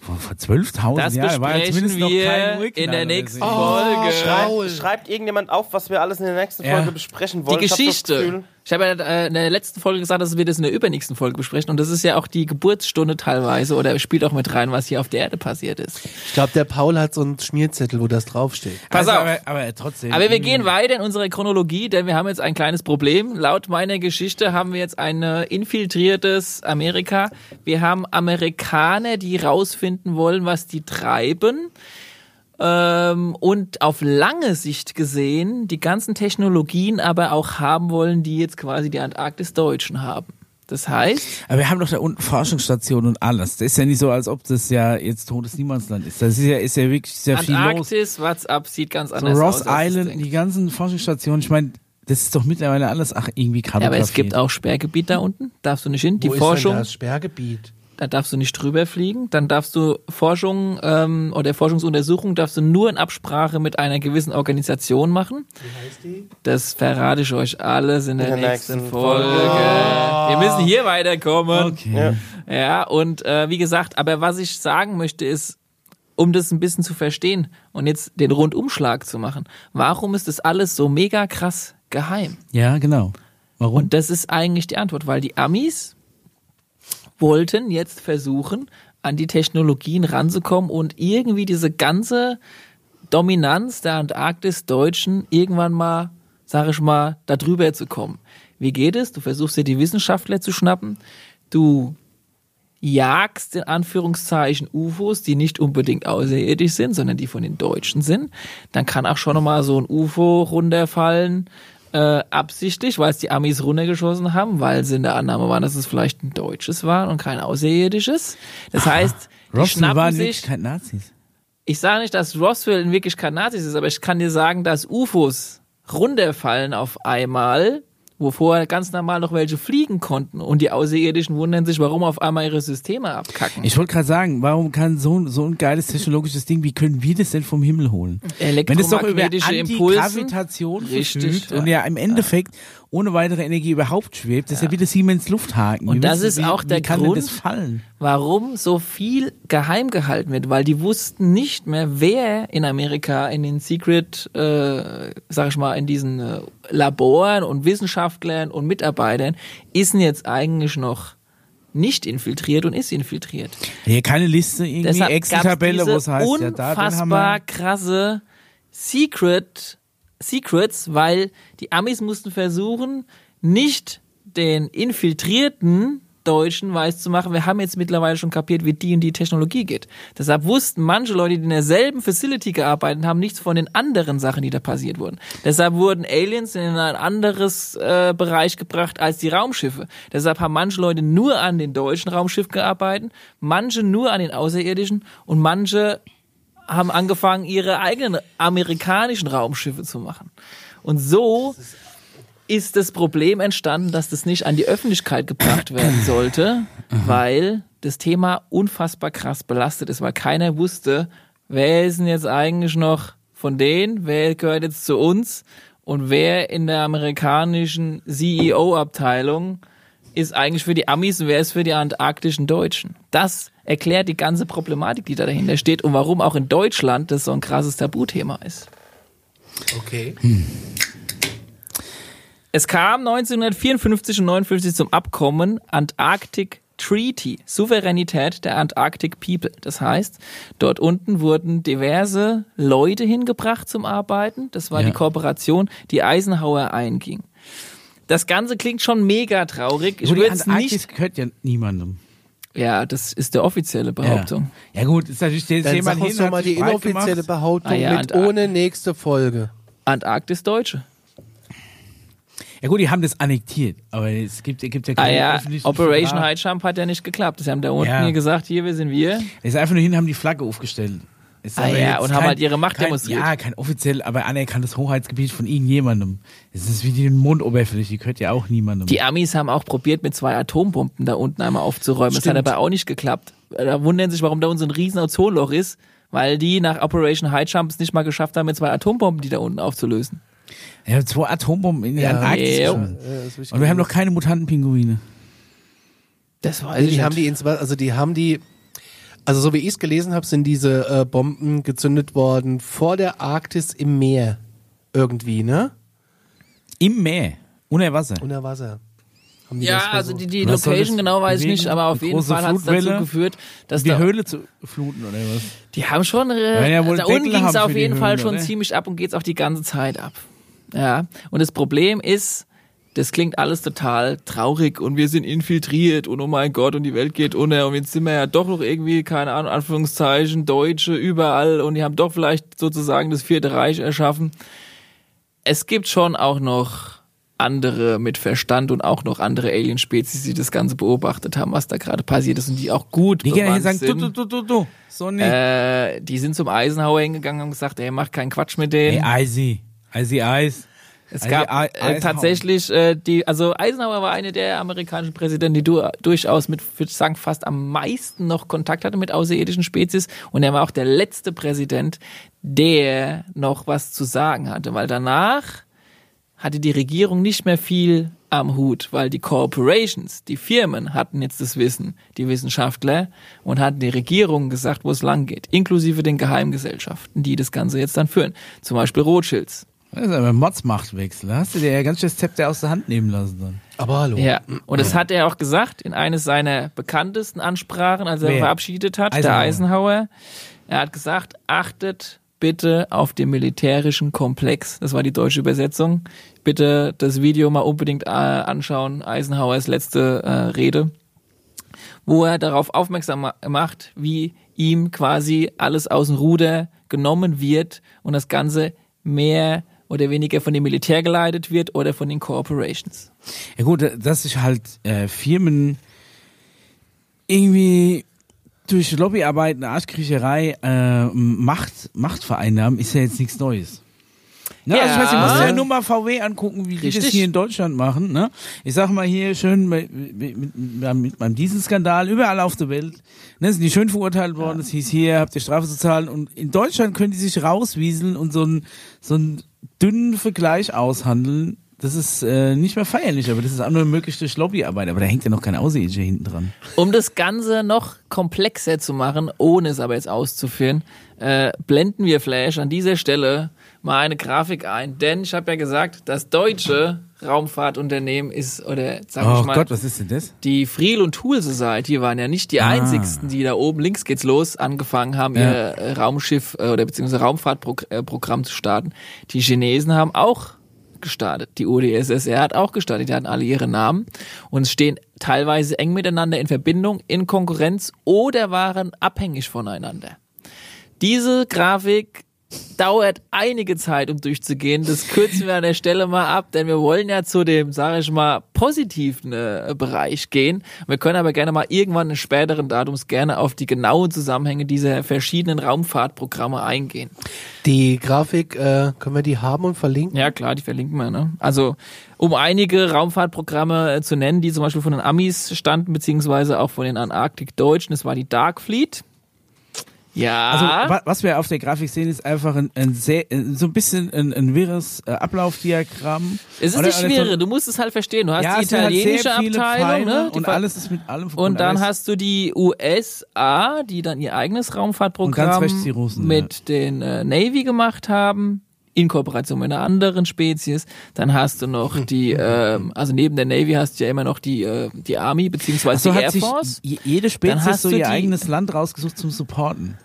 Speaker 1: Vor, vor 12.000
Speaker 3: Das
Speaker 1: Jahren war ja
Speaker 3: besprechen
Speaker 1: zumindest noch kein
Speaker 3: wir in der
Speaker 1: oder
Speaker 3: nächsten
Speaker 1: so.
Speaker 3: Folge.
Speaker 2: Raul.
Speaker 4: Schreibt, schreibt irgendjemand auf, was wir alles in der nächsten
Speaker 1: Ja.
Speaker 4: Folge besprechen
Speaker 3: Die
Speaker 4: wollen. Ich hab das
Speaker 3: Geschichte.
Speaker 4: Gefühl,
Speaker 3: Ich habe ja äh, in der letzten Folge gesagt, dass wir das in der übernächsten Folge besprechen. Und das ist ja auch die Geburtsstunde teilweise oder spielt auch mit rein, was hier auf der Erde passiert ist.
Speaker 2: Ich glaube, der Paul hat so einen Schmierzettel, wo das draufsteht.
Speaker 3: Pass
Speaker 1: also,
Speaker 3: auf.
Speaker 1: Aber, aber trotzdem.
Speaker 3: Aber wir gehen weiter in unserer Chronologie, denn wir haben jetzt ein kleines Problem. Laut meiner Geschichte haben wir jetzt ein äh, infiltriertes Amerika. Wir haben Amerikaner, die rausfinden wollen, was die treiben. Ähm, und auf lange Sicht gesehen die ganzen Technologien aber auch haben wollen, die jetzt quasi die Antarktis-Deutschen haben. Das heißt,
Speaker 1: Aber wir haben doch da unten Forschungsstationen und alles. Das ist ja nicht so, als ob das ja jetzt totes Niemandsland ist. Das ist ja, ist ja wirklich sehr viel los.
Speaker 3: Antarktis, WhatsApp sieht ganz
Speaker 1: So
Speaker 3: anders
Speaker 1: Ross
Speaker 3: aus. das
Speaker 1: Island, die ganzen Forschungsstationen, ich meine, das ist doch mittlerweile alles, ach, irgendwie
Speaker 3: Ja, aber es gibt auch Sperrgebiet da unten. Darfst du nicht hin. Die
Speaker 2: wo
Speaker 3: Forschung.
Speaker 2: ist denn das Sperrgebiet?
Speaker 3: Da darfst du nicht drüber fliegen. Dann darfst du Forschung ähm, oder Forschungsuntersuchung darfst du nur in Absprache mit einer gewissen Organisation machen.
Speaker 2: Wie heißt die?
Speaker 3: Das verrate ich euch alles in der,
Speaker 4: In der
Speaker 3: nächsten,
Speaker 4: nächsten
Speaker 3: Folge.
Speaker 4: Folge.
Speaker 3: Wir müssen hier weiterkommen.
Speaker 1: Okay.
Speaker 4: Ja.
Speaker 3: Ja, und äh, wie gesagt, aber was ich sagen möchte ist, um das ein bisschen zu verstehen und jetzt den Rundumschlag zu machen, warum ist das alles so mega krass geheim?
Speaker 1: Ja, genau. Warum?
Speaker 3: Und das ist eigentlich die Antwort, weil die Amis wollten jetzt versuchen, an die Technologien ranzukommen und irgendwie diese ganze Dominanz der Antarktis-Deutschen irgendwann mal, sag ich mal, da drüber zu kommen. Wie geht es? Du versuchst dir die Wissenschaftler zu schnappen, du jagst in Anführungszeichen UFOs, die nicht unbedingt außerirdisch sind, sondern die von den Deutschen sind. Dann kann auch schon mal so ein UFO runterfallen, äh, absichtlich, weil es die Amis runtergeschossen haben, weil sie in der Annahme waren, dass es vielleicht ein deutsches war und kein außerirdisches. Das heißt, die
Speaker 1: Roswell
Speaker 3: schnappen
Speaker 1: waren
Speaker 3: sich
Speaker 1: keine Nazis.
Speaker 3: ich sage nicht, dass Roswell in Wirklichkeit Nazis ist, aber ich kann dir sagen, dass UFOs runterfallen auf einmal wo vorher ganz normal noch welche fliegen konnten und die Außerirdischen wundern sich, warum auf einmal ihre Systeme abkacken.
Speaker 1: Ich wollte gerade sagen, warum kann so, ein- so ein geiles technologisches Ding, wie können wir das denn vom Himmel holen? Wenn es doch über
Speaker 3: Elektromagnetische Impulse.
Speaker 1: Antigravitation
Speaker 3: Richtig,
Speaker 1: verfügt
Speaker 3: ja.
Speaker 1: und ja im Endeffekt ohne weitere Energie überhaupt schwebt, das ist ja wie das Siemens Lufthaken.
Speaker 3: Und
Speaker 1: Wie
Speaker 3: das ist
Speaker 1: wie,
Speaker 3: auch der Grund, warum so viel geheim gehalten wird, weil die wussten nicht mehr, wer in Amerika in den Secret, äh, sag ich mal, in diesen äh, Laboren und Wissenschaftlern und Mitarbeitern ist denn jetzt eigentlich noch nicht infiltriert und ist infiltriert.
Speaker 1: Hier keine Liste, irgendwie Excel-Tabelle, wo es heißt, ja, da
Speaker 3: unfassbar krasse Secret Secrets, weil die Amis mussten versuchen, nicht den infiltrierten Deutschen weiß zu machen, wir haben jetzt mittlerweile schon kapiert, wie die und die Technologie geht. Deshalb wussten manche Leute, die in derselben Facility gearbeitet haben, nichts von den anderen Sachen, die da passiert wurden. Deshalb wurden Aliens in ein anderes äh, Bereich gebracht als die Raumschiffe. Deshalb haben manche Leute nur an den deutschen Raumschiff gearbeitet, manche nur an den außerirdischen und manche haben angefangen, ihre eigenen amerikanischen Raumschiffe zu machen. Und so ist das Problem entstanden, dass das nicht an die Öffentlichkeit gebracht werden sollte, weil das Thema unfassbar krass belastet ist, weil keiner wusste, wer ist denn jetzt eigentlich noch von denen, wer gehört jetzt zu uns und wer in der amerikanischen CEO-Abteilung ist eigentlich für die Amis und wer ist für die antarktischen Deutschen. Das erklärt die ganze Problematik, die da dahinter steht und warum auch in Deutschland das so ein krasses Tabuthema ist.
Speaker 2: Okay.
Speaker 3: Es kam 1954 und 59 zum Abkommen Antarctic Treaty, Souveränität der Antarctic People. Das heißt, dort unten wurden diverse Leute hingebracht zum Arbeiten. Das war
Speaker 1: Ja.
Speaker 3: die Kooperation, die Eisenhower einging. Das Ganze klingt schon mega traurig. Ich würde es
Speaker 1: Antarktis
Speaker 3: nicht.
Speaker 1: gehört ja niemandem.
Speaker 3: Ja, das ist der offizielle Behauptung.
Speaker 1: Ja. ja gut, ist natürlich der
Speaker 2: Dann
Speaker 1: jemand
Speaker 2: sag uns
Speaker 1: hin,
Speaker 2: doch mal die inoffizielle
Speaker 1: gemacht.
Speaker 2: Behauptung
Speaker 3: Ah ja,
Speaker 2: mit
Speaker 3: und-
Speaker 2: ohne nächste Folge.
Speaker 3: Antarktis Deutsche.
Speaker 1: Ja gut, die haben das annektiert, aber es gibt, es gibt ja
Speaker 3: Ah
Speaker 1: keine
Speaker 3: ja,
Speaker 1: öffentlichen
Speaker 3: Operation. High Jump hat ja nicht geklappt. Sie haben da unten
Speaker 1: Ja.
Speaker 3: hier gesagt, hier, wir sind wir.
Speaker 1: Es ist einfach nur hin, haben die Flagge aufgestellt. Ist
Speaker 3: Ah ja, und haben halt ihre Macht
Speaker 1: kein,
Speaker 3: demonstriert.
Speaker 1: Ja, kein offiziell, aber anerkanntes Hoheitsgebiet von irgendjemandem. Es ist wie die Mondoberfläche, die gehört ja auch niemandem.
Speaker 3: Die Amis haben auch probiert, mit zwei Atombomben da unten einmal aufzuräumen. Das hat
Speaker 1: Stimmt.
Speaker 3: aber auch nicht geklappt. Da wundern sich, warum da unten so ein riesen Ozonloch ist, weil die nach Operation High Jump es nicht mal geschafft haben, mit zwei Atombomben die da unten aufzulösen.
Speaker 1: ja, zwei Atombomben in die
Speaker 2: Ja.
Speaker 1: Antarktis.
Speaker 2: Ja.
Speaker 1: Und wir haben noch keine Mutantenpinguine.
Speaker 3: Das weiß
Speaker 2: Also
Speaker 3: ich
Speaker 2: die haben
Speaker 3: nicht.
Speaker 2: die ins, also die haben die, also so wie ich es gelesen habe, sind diese äh, Bomben gezündet worden vor der Arktis im Meer. Irgendwie, ne?
Speaker 1: Im Meer. Unter Wasser.
Speaker 2: Unter Wasser. Haben die das
Speaker 3: ja, also die, die
Speaker 1: Was
Speaker 3: Location genau weiß ich nicht, aber auf jeden Fall hat es dazu geführt, dass
Speaker 1: die
Speaker 3: da,
Speaker 1: Höhle zu fluten oder was?
Speaker 3: die haben schon, äh,
Speaker 1: ja wohl
Speaker 3: da unten ging es auf jeden Fall
Speaker 1: Höhlen,
Speaker 3: schon
Speaker 1: oder?
Speaker 3: ziemlich ab und geht's auch die ganze Zeit ab. Ja, und das Problem ist, das klingt alles total traurig und wir sind infiltriert und oh mein Gott und die Welt geht unter und jetzt sind wir ja doch noch irgendwie, keine Ahnung, Anführungszeichen, Deutsche überall und die haben doch vielleicht sozusagen das Vierte Reich erschaffen. Es gibt schon auch noch andere mit Verstand und auch noch andere Alien-Spezies, die das Ganze beobachtet haben, was da gerade passiert ist und die auch gut
Speaker 1: Die gehen sagen,
Speaker 3: sind.
Speaker 1: du, du, du, du. So nicht.
Speaker 3: Äh, die sind zum Eisenhower hingegangen und gesagt, ey, mach keinen Quatsch mit denen.
Speaker 1: Hey, Eisi. Eisi Eis.
Speaker 3: Es
Speaker 1: also
Speaker 3: gab äh,
Speaker 1: Eisenhower.
Speaker 3: tatsächlich äh, die, also Eisenhower war eine der amerikanischen Präsidenten, die du, durchaus mit, würde ich sagen, fast am meisten noch Kontakt hatte mit außerirdischen Spezies und er war auch der letzte Präsident, der noch was zu sagen hatte, weil danach hatte die Regierung nicht mehr viel am Hut, weil die Corporations, die Firmen hatten jetzt das Wissen, die Wissenschaftler und hatten die Regierung gesagt, wo es lang geht, inklusive den Geheimgesellschaften, die das Ganze jetzt dann führen. Zum Beispiel Rothschilds.
Speaker 1: Das ist aber Mods-Machtwechsel. Da hast du dir ja ganz schön das Zepter aus der Hand nehmen lassen dann.
Speaker 2: Aber hallo.
Speaker 3: Ja, und das hat er auch gesagt in eines seiner bekanntesten Ansprachen, als er
Speaker 1: Wer?
Speaker 3: verabschiedet hat,
Speaker 1: Eisenhower.
Speaker 3: der Eisenhower. Er hat gesagt, achtet bitte auf den militärischen Komplex. Das war die deutsche Übersetzung. Bitte das Video mal unbedingt äh, anschauen. Eisenhowers letzte äh, Rede, wo er darauf aufmerksam ma- macht, wie ihm quasi alles aus dem Ruder genommen wird und das Ganze mehr oder weniger von dem Militär geleitet wird oder von den Corporations.
Speaker 1: Ja gut, dass sich halt äh, Firmen irgendwie durch Lobbyarbeit, eine Arschkriecherei äh, Macht, Macht vereinnahmen, ist ja jetzt nichts Neues. Ja, also ich weiß, ich
Speaker 3: Ja.
Speaker 1: muss ja nur mal VW angucken, wie die das
Speaker 3: Richtig.
Speaker 1: hier in Deutschland machen. Ne? Ich sag mal hier schön mit, mit, mit, meinem Dieselskandal überall auf der Welt. Ne, sind die schön verurteilt worden. Es hieß hier, habt ihr Strafe zu zahlen. Und in Deutschland können die sich rauswieseln und so einen so einen dünnen Vergleich aushandeln. Das ist äh, nicht mehr feierlich, aber das ist auch nur möglich durch Lobbyarbeit. Aber da hängt ja noch kein Außerirdischer hinten dran.
Speaker 3: Um das Ganze noch komplexer zu machen, ohne es aber jetzt auszuführen, äh, blenden wir Flash an dieser Stelle mal eine Grafik ein. Denn ich habe ja gesagt, das deutsche Raumfahrtunternehmen ist, oder sag
Speaker 1: Oh
Speaker 3: ich mal,
Speaker 1: Gott, was ist denn das?
Speaker 3: die Friel und Tool Society waren ja nicht die
Speaker 1: Ah.
Speaker 3: einzigsten, die da oben links geht's los angefangen haben,
Speaker 1: Ja.
Speaker 3: ihr äh, Raumschiff äh, oder beziehungsweise Raumfahrtprogramm zu starten. Die Chinesen haben auch gestartet. Die UdSSR hat auch gestartet. Die hatten alle ihre Namen und stehen teilweise eng miteinander in Verbindung, in Konkurrenz oder waren abhängig voneinander. Diese Grafik dauert einige Zeit, um durchzugehen. Das kürzen wir an der Stelle mal ab, denn wir wollen ja zu dem, sage ich mal, positiven äh, Bereich gehen. Wir können aber gerne mal irgendwann in späteren Datums gerne auf die genauen Zusammenhänge dieser verschiedenen Raumfahrtprogramme eingehen.
Speaker 2: Die Grafik, äh, können wir die haben und verlinken?
Speaker 3: Ja, klar, die verlinken wir. Ne? Also, um einige Raumfahrtprogramme äh, zu nennen, die zum Beispiel von den Amis standen, beziehungsweise auch von den Antarktik-Deutschen, das war die Dark Fleet. Ja.
Speaker 1: Also wa was wir auf der Grafik sehen, ist einfach ein, ein sehr, so ein bisschen ein, ein wirres äh, Ablaufdiagramm.
Speaker 3: es ist
Speaker 1: Oder-
Speaker 3: nicht schwere, du musst es halt verstehen. Du hast
Speaker 1: Ja,
Speaker 3: die
Speaker 1: halt
Speaker 3: italienische
Speaker 1: viele
Speaker 3: Abteilung, ne?
Speaker 1: Und alles ist mit allem verbunden.
Speaker 3: Und dann hast du die USA, die dann ihr eigenes Raumfahrtprogramm
Speaker 1: rechts Russen,
Speaker 3: mit den äh, Navy gemacht haben, in Kooperation mit einer anderen Spezies. Dann hast du noch die, ähm, also neben der Navy hast du ja immer noch die, äh, die Army, beziehungsweise
Speaker 1: so
Speaker 3: die
Speaker 1: hat
Speaker 3: Air
Speaker 1: sich
Speaker 3: Force.
Speaker 1: je- jede
Speaker 3: Dann
Speaker 1: Spezies
Speaker 3: hast
Speaker 1: so
Speaker 3: du
Speaker 1: ihr
Speaker 3: die-
Speaker 1: eigenes Land rausgesucht zum Supporten.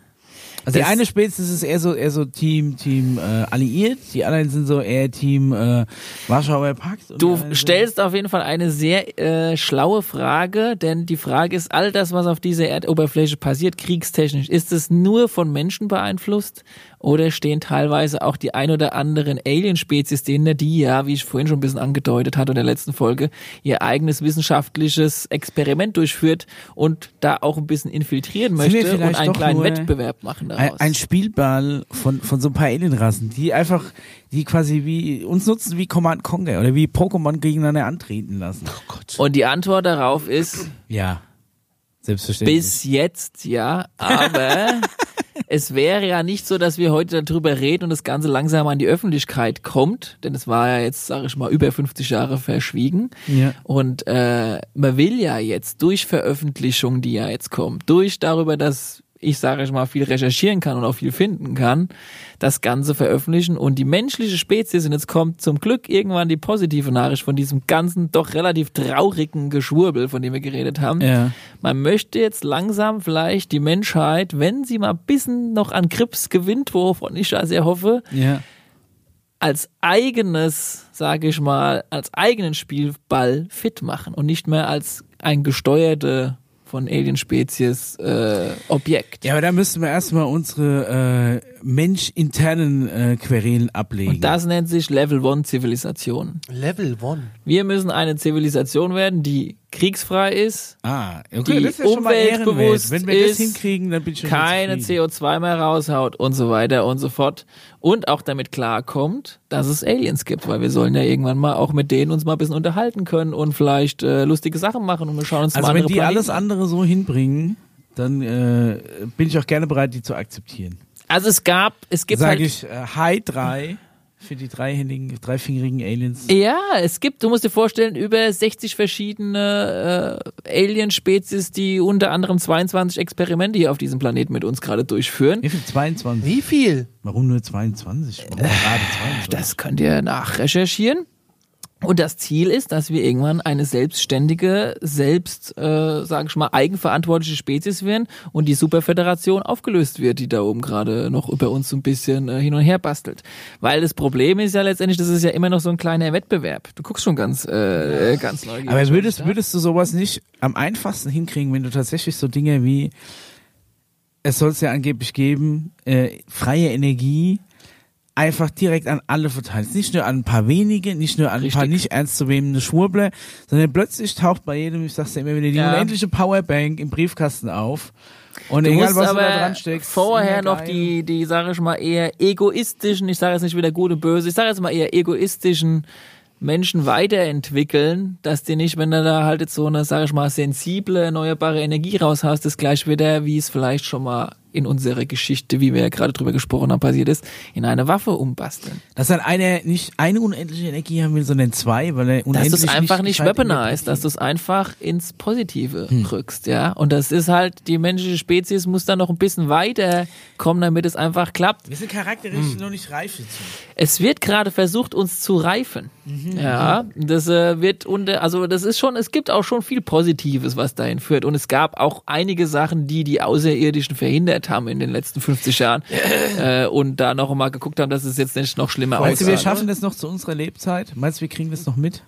Speaker 1: Also die eine Spezies ist eher so eher so Team Team äh, alliiert, die anderen sind so eher Team äh, Warschauer Pakt.
Speaker 3: Du stellst auf jeden Fall eine sehr äh, schlaue Frage, denn die Frage ist, all das, was auf dieser Erdoberfläche passiert, kriegstechnisch, ist es nur von Menschen beeinflusst oder stehen teilweise auch die ein oder anderen Alien-Spezies dahinter, die ja, wie ich vorhin schon ein bisschen angedeutet hatte in der letzten Folge, ihr eigenes wissenschaftliches Experiment durchführt und da auch ein bisschen infiltrieren möchte und einen kleinen Wettbewerb machen daraus.
Speaker 1: ein, ein Spielball von, von so ein paar Alienrassen, die einfach, die quasi wie uns nutzen wie Command Conquer oder wie Pokémon gegeneinander antreten lassen.
Speaker 2: Oh Gott.
Speaker 3: und die Antwort darauf ist,
Speaker 1: Ja, selbstverständlich.
Speaker 3: Bis jetzt ja, aber es wäre ja nicht so, dass wir heute darüber reden und das Ganze langsam an die Öffentlichkeit kommt, denn es war ja jetzt, sage ich mal, über 50 Jahre verschwiegen.
Speaker 1: Ja.
Speaker 3: Und äh, man will ja jetzt durch Veröffentlichung, die ja jetzt kommt, durch darüber, dass ich sage ich mal viel recherchieren kann und auch viel finden kann, das Ganze veröffentlichen und die menschliche Spezies und jetzt kommt zum Glück irgendwann die positive Nachricht von diesem ganzen doch relativ traurigen Geschwurbel, von dem wir geredet haben.
Speaker 1: Ja.
Speaker 3: Man möchte jetzt langsam vielleicht die Menschheit, wenn sie mal ein bisschen noch an Krebs gewinnt, wovon ich ja sehr hoffe,
Speaker 1: Ja.
Speaker 3: als eigenes, sage ich mal, als eigenen Spielball fit machen und nicht mehr als ein gesteuerte von Alien-Spezies äh, Objekt.
Speaker 1: Ja, aber da müssten wir erstmal unsere äh, menschinternen äh, Querelen ablegen.
Speaker 3: Und das nennt sich Level 1 Zivilisation.
Speaker 2: Level 1.
Speaker 3: Wir müssen eine Zivilisation werden, die kriegsfrei ist,
Speaker 1: ah, okay,
Speaker 3: die
Speaker 1: das ist ja schon mal ehrenwert.
Speaker 3: umweltbewusst
Speaker 1: Wenn wir das hinkriegen, dann bin ich schon
Speaker 3: keine
Speaker 1: zufrieden.
Speaker 3: CO2 mehr raushaut und so weiter und so fort. Und auch damit klarkommt, dass es Aliens gibt, weil wir sollen ja irgendwann mal auch mit denen uns mal ein bisschen unterhalten können und vielleicht äh, lustige Sachen machen und wir schauen uns
Speaker 1: Also
Speaker 3: mal
Speaker 1: wenn
Speaker 3: andere
Speaker 1: die
Speaker 3: Planeten
Speaker 1: alles
Speaker 3: an.
Speaker 1: andere so hinbringen, dann äh, bin ich auch gerne bereit, die zu akzeptieren.
Speaker 3: Also es gab, es gibt
Speaker 1: Sage
Speaker 3: halt,
Speaker 1: ich äh, Hi 3 für die dreihändigen, dreifingerigen Aliens.
Speaker 3: ja, es gibt, du musst dir vorstellen, über 60 verschiedene äh, Alien-Spezies, die unter anderem 22 Experimente hier auf diesem Planeten mit uns gerade durchführen.
Speaker 1: Wie viel? 22?
Speaker 2: Wie viel?
Speaker 1: Warum nur 22? Warum gerade 22?
Speaker 3: Das könnt ihr nachrecherchieren. Und das Ziel ist, dass wir irgendwann eine selbstständige, selbst, äh, sage ich mal, eigenverantwortliche Spezies werden und die Superföderation aufgelöst wird, die da oben gerade noch über uns so ein bisschen äh, hin und her bastelt. Weil das Problem ist ja letztendlich, das ist ja immer noch so ein kleiner Wettbewerb. Du guckst schon ganz, äh, ganz neugierig.
Speaker 1: Aber würdest, würdest du sowas nicht am einfachsten hinkriegen, wenn du tatsächlich so Dinge wie, es soll es ja angeblich geben, äh, freie Energie einfach direkt an alle verteilt. Nicht nur an ein paar wenige, nicht nur an ein paar
Speaker 3: Richtig.
Speaker 1: nicht ernst zu nehmende Schwurbler, sondern plötzlich taucht bei jedem, ich sag's dir immer wieder, die
Speaker 3: Ja.
Speaker 1: unendliche Powerbank im Briefkasten auf. Und
Speaker 3: Du
Speaker 1: egal, was
Speaker 3: aber
Speaker 1: du da dran steckst.
Speaker 3: vorher noch die, die, sage ich mal, eher egoistischen, ich sage jetzt nicht wieder gut und böse, ich sage jetzt mal eher egoistischen Menschen weiterentwickeln, dass die nicht, wenn du da halt jetzt so eine, sage ich mal, sensible erneuerbare Energie raus hast, das gleich wieder, wie es vielleicht schon mal in unserer Geschichte, wie wir ja gerade drüber gesprochen haben, passiert ist, in eine Waffe umbasteln.
Speaker 1: Dass dann einer nicht eine unendliche Energie haben will, sondern zwei, weil er
Speaker 3: Dass
Speaker 1: unendlich
Speaker 3: du es einfach nicht
Speaker 1: gescheit
Speaker 3: weaponized, dass du es einfach ins Positive
Speaker 1: Hm.
Speaker 3: rückst, ja. Und das ist halt, die menschliche Spezies muss da noch ein bisschen weiter kommen, damit es einfach klappt.
Speaker 1: Wir sind charakteristisch noch nicht reif dazu.
Speaker 3: Es wird gerade versucht, uns zu reifen.
Speaker 1: Mhm.
Speaker 3: Ja, das äh, wird unter, also das ist schon, es gibt auch schon viel Positives, was dahin führt. Und es gab auch einige Sachen, die die Außerirdischen verhindert haben in den letzten 50 Jahren äh, und da noch mal geguckt haben, dass es jetzt nicht noch schlimmer
Speaker 1: Meinst du, wir
Speaker 3: aussah.
Speaker 1: schaffen das noch zu unserer Lebzeit? Meinst du, wir kriegen das noch mit?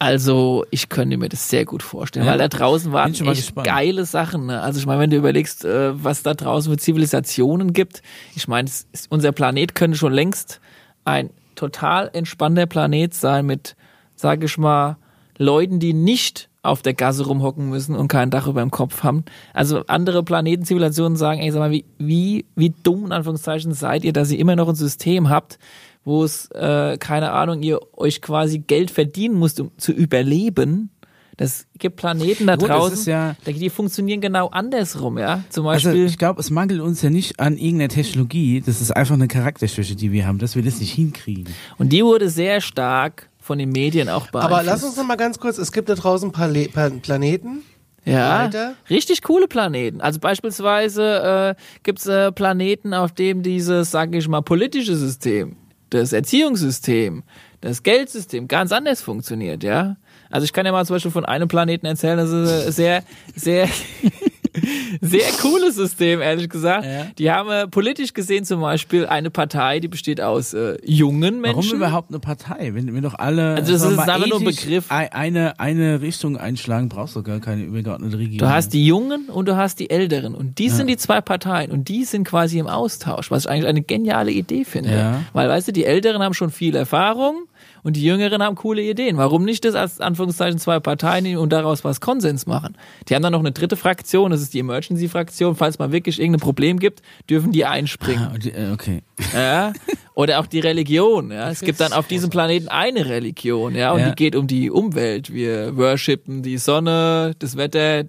Speaker 3: Also, ich könnte mir das sehr gut vorstellen,
Speaker 1: Ja.
Speaker 3: weil da draußen waren echt
Speaker 1: gespannt.
Speaker 3: geile Sachen. Ne? Also, ich meine, wenn du überlegst, äh, was da draußen für Zivilisationen gibt, ich meine, unser Planet könnte schon längst ein total entspannter Planet sein mit, sage ich mal, Leuten, die nicht auf der Gasse rumhocken müssen und kein Dach über dem Kopf haben. Also andere Planetenzivilisationen sagen, ey, sag mal, wie, wie, wie dumm in Anführungszeichen seid ihr, dass ihr immer noch ein System habt, wo es, äh, keine Ahnung, ihr euch quasi Geld verdienen müsst, um zu überleben. Das gibt Planeten da
Speaker 1: Gut,
Speaker 3: draußen,
Speaker 1: ja-
Speaker 3: da- die funktionieren genau andersrum, ja. Zum
Speaker 1: Also
Speaker 3: Beispiel,
Speaker 1: ich glaube, es mangelt uns ja nicht an irgendeiner Technologie. Das ist einfach eine Charakterschwäche, die wir haben, dass wir das nicht hinkriegen.
Speaker 3: und die wurde sehr stark von den Medien auch beeinflusst.
Speaker 2: Aber lass uns noch mal ganz kurz, es gibt da draußen Pale pa Planeten.
Speaker 3: Ja,
Speaker 2: Weiter?
Speaker 3: richtig coole Planeten. Also beispielsweise äh, gibt's äh, Planeten, auf dem dieses, sag ich mal, politische System, das Erziehungssystem, das Geldsystem ganz anders funktioniert, ja. Also ich kann ja mal zum Beispiel von einem Planeten erzählen, das ist ein sehr, sehr, sehr cooles System, ehrlich gesagt.
Speaker 1: Ja.
Speaker 3: Die haben äh, politisch gesehen zum Beispiel eine Partei, die besteht aus äh, jungen Menschen.
Speaker 1: Warum überhaupt eine Partei? Wenn wir doch alle
Speaker 3: Also das ist einfach nur ein Begriff.
Speaker 1: ei- Eine, eine Richtung einschlagen, brauchst du gar keine übergeordnete Regierung.
Speaker 3: Du hast die Jungen und du hast die Älteren. Und die sind die zwei Parteien. Und die sind quasi im Austausch, was ich eigentlich eine geniale Idee finde.
Speaker 1: Ja.
Speaker 3: Weil, weißt du, die Älteren haben schon viel Erfahrung und die Jüngeren haben coole Ideen. Warum nicht das als Anführungszeichen zwei Parteien nehmen und daraus was Konsens machen? Die haben dann noch eine dritte Fraktion, das ist die Emergency-Fraktion. Falls mal wirklich irgendein Problem gibt, dürfen die einspringen.
Speaker 1: Ah, äh, Okay.
Speaker 3: Ja? Oder auch die Religion. Ja? Es gibt dann auf diesem Planeten eine Religion, ja, und
Speaker 1: Ja.
Speaker 3: die geht um die Umwelt. Wir worshipen die Sonne, das Wetter,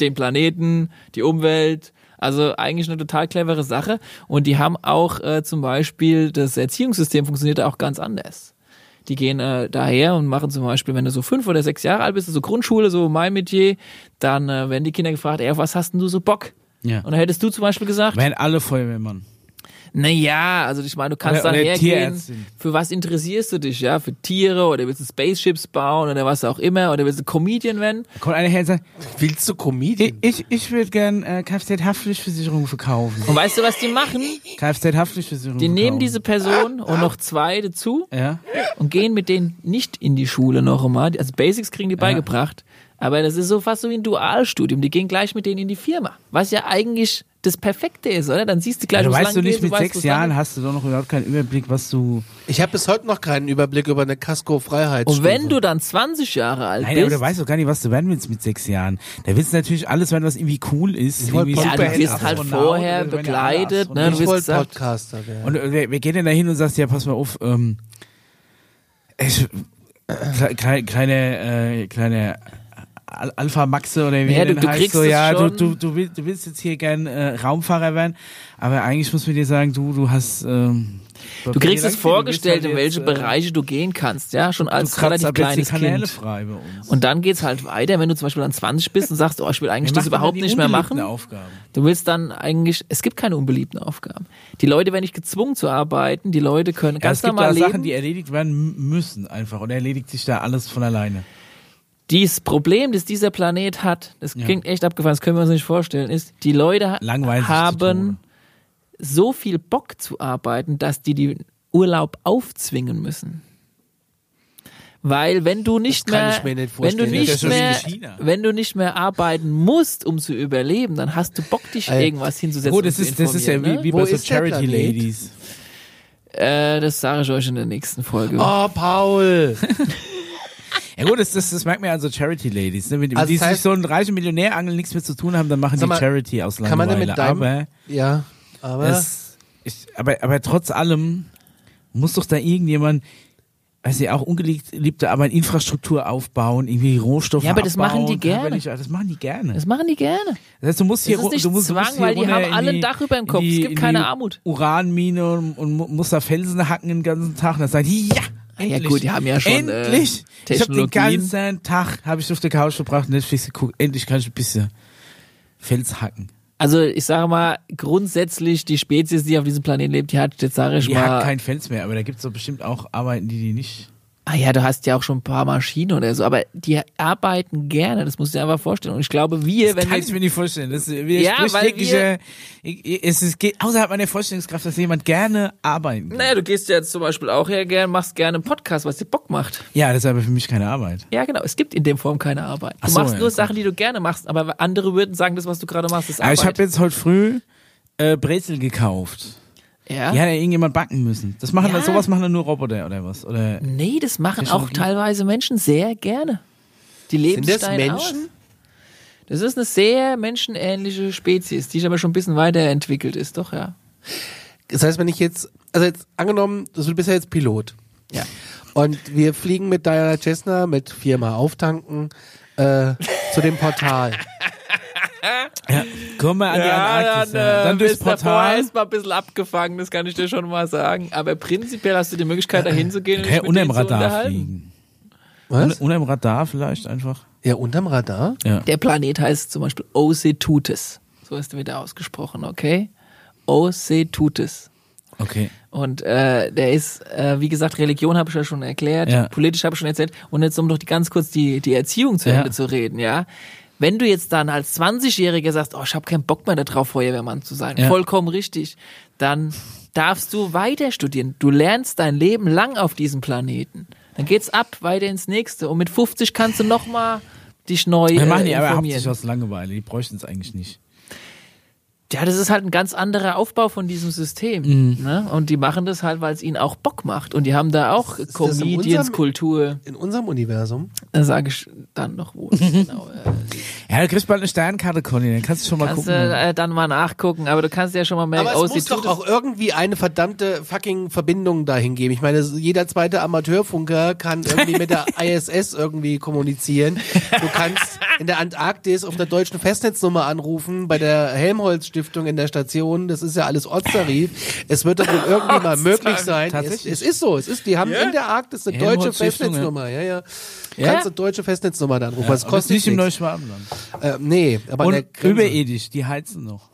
Speaker 3: den Planeten, die Umwelt. Also eigentlich eine total clevere Sache. Und die haben auch äh, zum Beispiel das Erziehungssystem funktioniert auch ganz anders. Die gehen äh, daher und machen zum Beispiel, wenn du so fünf oder sechs Jahre alt bist, so Grundschule, so mein Metier, dann äh, werden die Kinder gefragt, ey, auf was hast denn du so Bock?
Speaker 1: Ja.
Speaker 3: Und dann hättest du zum Beispiel gesagt,
Speaker 1: Wären alle Feuerwehrmann.
Speaker 3: Naja, also ich meine, du kannst
Speaker 1: Oder-
Speaker 3: dann
Speaker 1: oder
Speaker 3: hergehen, für was interessierst du dich, ja? Für Tiere oder willst du Spaceships bauen oder was auch immer oder willst du Comedian werden?
Speaker 1: Kommt einer her und sagt,
Speaker 2: Willst du Comedian?
Speaker 1: ich, ich würde gern äh, Kfz-Haftpflichtversicherung verkaufen.
Speaker 3: Und weißt du, was die machen?
Speaker 1: Kfz-Haftpflichtversicherung
Speaker 3: Die nehmen
Speaker 1: verkaufen.
Speaker 3: diese Person und noch zwei dazu
Speaker 1: Ja.
Speaker 3: und gehen mit denen nicht in die Schule noch einmal. Also Basics kriegen die beigebracht. Aber das ist so fast so wie ein Dualstudium. Die gehen gleich mit denen in die Firma. Was ja eigentlich das Perfekte ist, oder? Dann siehst du gleich,
Speaker 1: du
Speaker 3: wo's
Speaker 1: weißt du nicht,
Speaker 3: geht,
Speaker 1: mit
Speaker 3: weißt,
Speaker 1: sechs Jahren hast du doch noch überhaupt keinen Überblick, was du.
Speaker 2: Ich habe bis heute noch keinen Überblick über eine Casco-Freiheitsstufe.
Speaker 3: Und wenn du dann 20 Jahre alt
Speaker 1: Nein, aber
Speaker 3: bist,
Speaker 1: du weißt doch gar nicht, was du werden willst mit sechs Jahren. Da willst du natürlich alles werden, was irgendwie cool ist.
Speaker 2: wollte
Speaker 1: irgendwie
Speaker 3: ja, du wirst halt vorher
Speaker 1: ja
Speaker 3: begleitet, ne? Du
Speaker 2: ich
Speaker 3: wirst
Speaker 2: wollte
Speaker 3: gesagt,
Speaker 2: Podcaster werden.
Speaker 1: Und äh, wer, wer geht denn da hin und sagt, ja, pass mal auf, ähm, ich, kle- kleine, kleine, äh, kleine Alpha Maxe oder wie
Speaker 3: Ja, du- du
Speaker 1: heißt,
Speaker 3: kriegst
Speaker 1: so,
Speaker 3: es
Speaker 1: ja, du, du, du, willst, du willst jetzt hier gern äh, Raumfahrer werden, aber eigentlich muss man dir sagen, du, du hast, ähm,
Speaker 3: Du kriegst es vorgestellt, in
Speaker 1: halt
Speaker 3: welche Bereiche du gehen kannst, ja, schon als relativ
Speaker 1: jetzt
Speaker 3: kleines
Speaker 1: Kanäle
Speaker 3: Kind.
Speaker 1: frei bei uns.
Speaker 3: Und dann geht's halt weiter, wenn du zum Beispiel dann 20 bist und sagst, oh, ich will eigentlich das überhaupt nicht mehr machen.
Speaker 1: Aufgaben.
Speaker 3: Du willst dann eigentlich, es gibt keine unbeliebten Aufgaben. Die Leute werden nicht gezwungen zu arbeiten, die Leute können
Speaker 1: Ja,
Speaker 3: ganz
Speaker 1: es gibt
Speaker 3: normal
Speaker 1: da. Sachen, die erledigt werden müssen einfach und erledigt sich da alles von alleine.
Speaker 3: Dieses Problem, das dieser Planet hat, das
Speaker 1: Ja.
Speaker 3: klingt echt abgefahren, das können wir uns nicht vorstellen, ist, die Leute
Speaker 1: Langweilig
Speaker 3: haben so viel Bock zu arbeiten, dass die den Urlaub aufzwingen müssen. Weil wenn du nicht mehr,
Speaker 2: nicht
Speaker 3: wenn du nicht mehr, wenn du nicht mehr arbeiten musst, um zu überleben, dann hast du Bock, dich
Speaker 2: Ey,
Speaker 3: irgendwas hinzusetzen.
Speaker 1: Gut, das
Speaker 3: und zu
Speaker 1: ist, das ist ja wie,
Speaker 3: informieren,
Speaker 1: wie
Speaker 2: Wo
Speaker 1: bei so Charity? Ladies.
Speaker 3: ne? Äh, das sage ich euch in der nächsten Folge.
Speaker 2: Oh, Paul.
Speaker 1: Ja gut, das, das, das merkt man ja an so Charity-Ladies. Ne? Wenn die
Speaker 2: Also
Speaker 1: die
Speaker 2: heißt-
Speaker 1: sich so einen reichen Millionärangel nichts mehr zu tun haben, dann machen die
Speaker 2: mal,
Speaker 1: Charity aus
Speaker 2: Kann man denn
Speaker 1: Langeweile.
Speaker 2: mit deinem...
Speaker 1: aber,
Speaker 2: ja, aber...
Speaker 1: das, ich, aber, aber trotz allem muss doch da irgendjemand, weiß ich, auch ungeliebte Arbeit, Infrastruktur aufbauen, irgendwie Rohstoffe
Speaker 3: Ja, aber das
Speaker 1: abbauen,
Speaker 3: machen die gerne.
Speaker 1: Kabel- Das machen die gerne.
Speaker 3: Das machen die gerne.
Speaker 1: Das heißt, du musst hier,
Speaker 3: Das ist nicht
Speaker 1: du musst, du
Speaker 3: Zwang,
Speaker 1: musst hier
Speaker 3: weil die haben alle ein Dach über dem Kopf. Es
Speaker 1: Die,
Speaker 3: gibt
Speaker 1: in
Speaker 3: keine Armut.
Speaker 1: Uranmine und, und mu- muss da Felsen hacken den ganzen Tag. Und dann sagen die, ja,
Speaker 3: Ja,
Speaker 1: endlich.
Speaker 3: gut, die haben ja schon, äh,
Speaker 1: Endlich. ich habe den ganzen Tag habe ich auf der Couch verbracht, Netflix geguckt. Endlich kann ich ein bisschen Fels hacken.
Speaker 3: Also ich sage mal, grundsätzlich die Spezies, die auf diesem Planeten lebt, die hat jetzt sage ich
Speaker 1: Die
Speaker 3: mal,
Speaker 1: hat kein Fels mehr, aber da gibt's doch bestimmt auch Arbeiten, die die nicht.
Speaker 3: Ah ja, du hast ja auch schon ein paar Maschinen oder so, aber die arbeiten gerne, das musst du dir einfach vorstellen. Und ich glaube, wir,
Speaker 1: Das
Speaker 3: wenn
Speaker 1: kann
Speaker 3: wir,
Speaker 1: ich mir nicht vorstellen. Das
Speaker 3: Ja, weil
Speaker 1: jegliche, es ist, geht außerhalb meiner Vorstellungskraft, dass jemand gerne arbeiten kann.
Speaker 3: naja, du gehst ja jetzt zum Beispiel auch her gern, machst gerne einen Podcast, was dir Bock macht.
Speaker 1: Ja, das ist aber für mich keine Arbeit.
Speaker 3: Ja, genau. Es gibt in dem Form keine Arbeit. Du
Speaker 1: so,
Speaker 3: machst
Speaker 1: ja,
Speaker 3: nur. Sachen, die du gerne machst, aber andere würden sagen, das, was du gerade machst, ist
Speaker 1: Aber
Speaker 3: Arbeit.
Speaker 1: ich habe jetzt heute früh äh, Brezel gekauft.
Speaker 3: Ja?
Speaker 1: Die hat ja irgendjemand backen müssen. Das machen
Speaker 3: Ja.
Speaker 1: sowas machen dann nur Roboter oder was? Oder
Speaker 3: Nee, das machen auch teilweise Menschen sehr gerne. Die leben
Speaker 2: Sind das Menschen?
Speaker 3: Aus. Das ist eine sehr menschenähnliche Spezies, die aber schon ein bisschen weiterentwickelt ist, doch, ja.
Speaker 2: Das heißt, wenn ich jetzt, also jetzt angenommen, du bist ja jetzt Pilot.
Speaker 3: Ja.
Speaker 2: Und wir fliegen mit Diana Cessna mit viermal auftanken äh, zu dem Portal.
Speaker 1: komm mal an die Antarktis. Ja, dann, durchs
Speaker 3: bist du vorher
Speaker 1: Portal.
Speaker 3: erst mal ein bisschen abgefangen, das kann ich dir schon mal sagen. Aber prinzipiell hast du die Möglichkeit, da hinzugehen und
Speaker 1: Okay,
Speaker 3: dich mit
Speaker 1: unter
Speaker 3: denen
Speaker 1: dem
Speaker 3: zu
Speaker 1: Radar fliegen.
Speaker 2: Was?
Speaker 1: Unter dem Radar vielleicht einfach.
Speaker 2: Ja, unterm Radar?
Speaker 1: Ja.
Speaker 3: Der Planet heißt zum Beispiel Ocetutes. So ist er wieder ausgesprochen, okay? Ocetutes.
Speaker 1: Okay.
Speaker 3: Und äh, der ist, äh, wie gesagt, Religion habe ich ja schon erklärt,
Speaker 1: Ja.
Speaker 3: politisch habe ich schon erzählt. Und jetzt um doch die, ganz kurz die, die Erziehung zu
Speaker 1: Ja.
Speaker 3: Ende zu reden, ja. Wenn du jetzt dann als 20-Jähriger sagst, oh, ich habe keinen Bock mehr darauf, Feuerwehrmann zu sein,
Speaker 1: Ja.
Speaker 3: vollkommen richtig, dann darfst du weiter studieren. Du lernst dein Leben lang auf diesem Planeten. Dann geht's ab, weiter ins nächste. Und mit 50 kannst du noch mal dich neu
Speaker 1: Wir
Speaker 3: äh,
Speaker 1: machen die aber
Speaker 3: informieren.
Speaker 1: hauptsächlich aus Langeweile. Die bräuchten es eigentlich nicht.
Speaker 3: Ja, das ist halt ein ganz anderer Aufbau von diesem System.
Speaker 1: Mhm.
Speaker 3: Ne? Und die machen das halt, weil es ihnen auch Bock macht. Und die haben da auch
Speaker 2: das in. In unserem Universum.
Speaker 3: Da sage ich dann noch wo. genau, äh,
Speaker 1: Ja, du kriegst bald eine Sternkarte, Conny. Dann kannst du schon mal
Speaker 3: kannst
Speaker 1: gucken.
Speaker 3: du äh, dann mal nachgucken. Aber du kannst ja schon mal merken,
Speaker 2: Aber
Speaker 3: oh,
Speaker 2: es muss
Speaker 3: sie
Speaker 2: doch auch irgendwie eine verdammte fucking Verbindung dahin geben. Ich meine, jeder zweite Amateurfunker kann irgendwie mit der ISS irgendwie kommunizieren. Du kannst in der Antarktis auf der deutschen Festnetznummer anrufen, bei der Helmholtz Stiftung in der Station. Das ist ja alles Ortstarif. Es wird doch wohl irgendwie mal möglich sein. Es,
Speaker 1: Tatsächlich?
Speaker 2: es ist so. Es ist, die haben in der Arktis eine deutsche
Speaker 1: Helmholtz
Speaker 2: Festnetznummer. Ja, ja. Du
Speaker 3: Ja?
Speaker 2: kannst eine deutsche Festnetznummer da anrufen. Was
Speaker 1: aber das
Speaker 2: kostet
Speaker 1: nicht im
Speaker 2: nichts.
Speaker 1: Neuschwabenland.
Speaker 2: Äh, nee, aber Grenze.
Speaker 1: überirdisch, die heizen noch.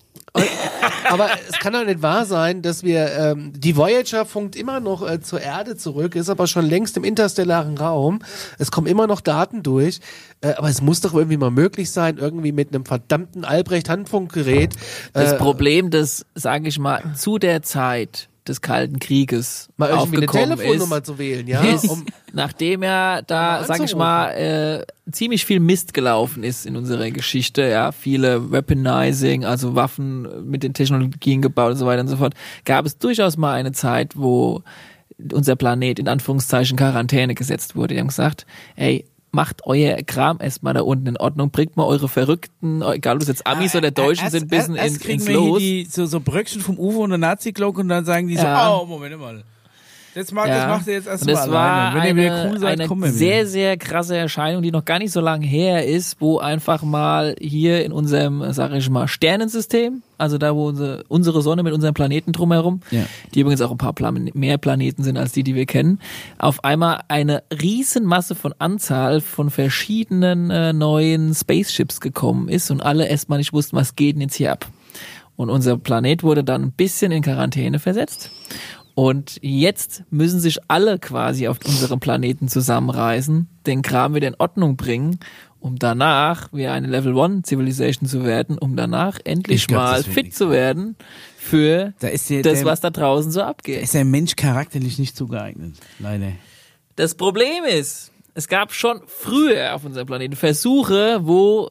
Speaker 2: Aber es kann doch nicht wahr sein, dass wir, ähm, die Voyager funkt immer noch äh, zur Erde zurück, ist aber schon längst im interstellaren Raum. Es kommen immer noch Daten durch. Äh, aber es muss doch irgendwie mal möglich sein, irgendwie mit einem verdammten Albrecht-Handfunkgerät.
Speaker 3: das
Speaker 2: äh,
Speaker 3: Problem, das, sage ich mal, zu der Zeit des Kalten Krieges
Speaker 2: mal irgendwie eine
Speaker 3: aufgekommen
Speaker 2: Telefonnummer
Speaker 3: ist,
Speaker 2: zu wählen, ja?
Speaker 3: ist,
Speaker 2: Um,
Speaker 3: nachdem ja da, sag ich mal, äh, ziemlich viel Mist gelaufen ist in unserer Geschichte, ja, viele Weaponizing, also Waffen mit den Technologien gebaut und so weiter und so fort, gab es durchaus mal eine Zeit, wo unser Planet in Anführungszeichen Quarantäne gesetzt wurde. Die haben gesagt, ey, macht euer Kram erstmal da unten in Ordnung, bringt mal eure Verrückten, egal ob es jetzt Amis oder Deutschen
Speaker 1: Erst-
Speaker 3: sind, ein bisschen
Speaker 1: erst
Speaker 3: in, ins Los.
Speaker 1: die, so, so Bröckchen vom UFO und eine Nazi-Glock und dann sagen die
Speaker 3: Ja.
Speaker 1: so, oh, Moment mal. Das, macht, das macht ihr jetzt erstmal
Speaker 3: das war.
Speaker 1: Wenn ihr
Speaker 3: eine,
Speaker 1: cool seid,
Speaker 3: eine sehr, sehr krasse Erscheinung, die noch gar nicht so lange her ist, wo einfach mal hier in unserem, sag ich mal, Sternensystem, also da, wo unsere, unsere Sonne mit unserem Planeten drumherum,
Speaker 1: Ja.
Speaker 3: die übrigens auch ein paar Plan mehr Planeten sind als die, die wir kennen, auf einmal eine Riesenmasse von Anzahl von verschiedenen äh, neuen Spaceships gekommen ist und alle erstmal nicht wussten, was geht denn jetzt hier ab. Und unser Planet wurde dann ein bisschen in Quarantäne versetzt. Und jetzt müssen sich alle quasi auf unserem Planeten zusammenreißen, den Kram wieder in Ordnung bringen, um danach wieder eine Level One Civilization zu werden, um danach endlich
Speaker 1: Ich glaub,
Speaker 3: mal fit zu werden für
Speaker 1: Da der,
Speaker 3: das,
Speaker 1: der,
Speaker 3: was da draußen so
Speaker 1: da
Speaker 3: abgeht.
Speaker 1: ist der Mensch charakterlich nicht zugeeignet. Leider.
Speaker 3: Das Problem ist, es gab schon früher auf unserem Planeten Versuche, wo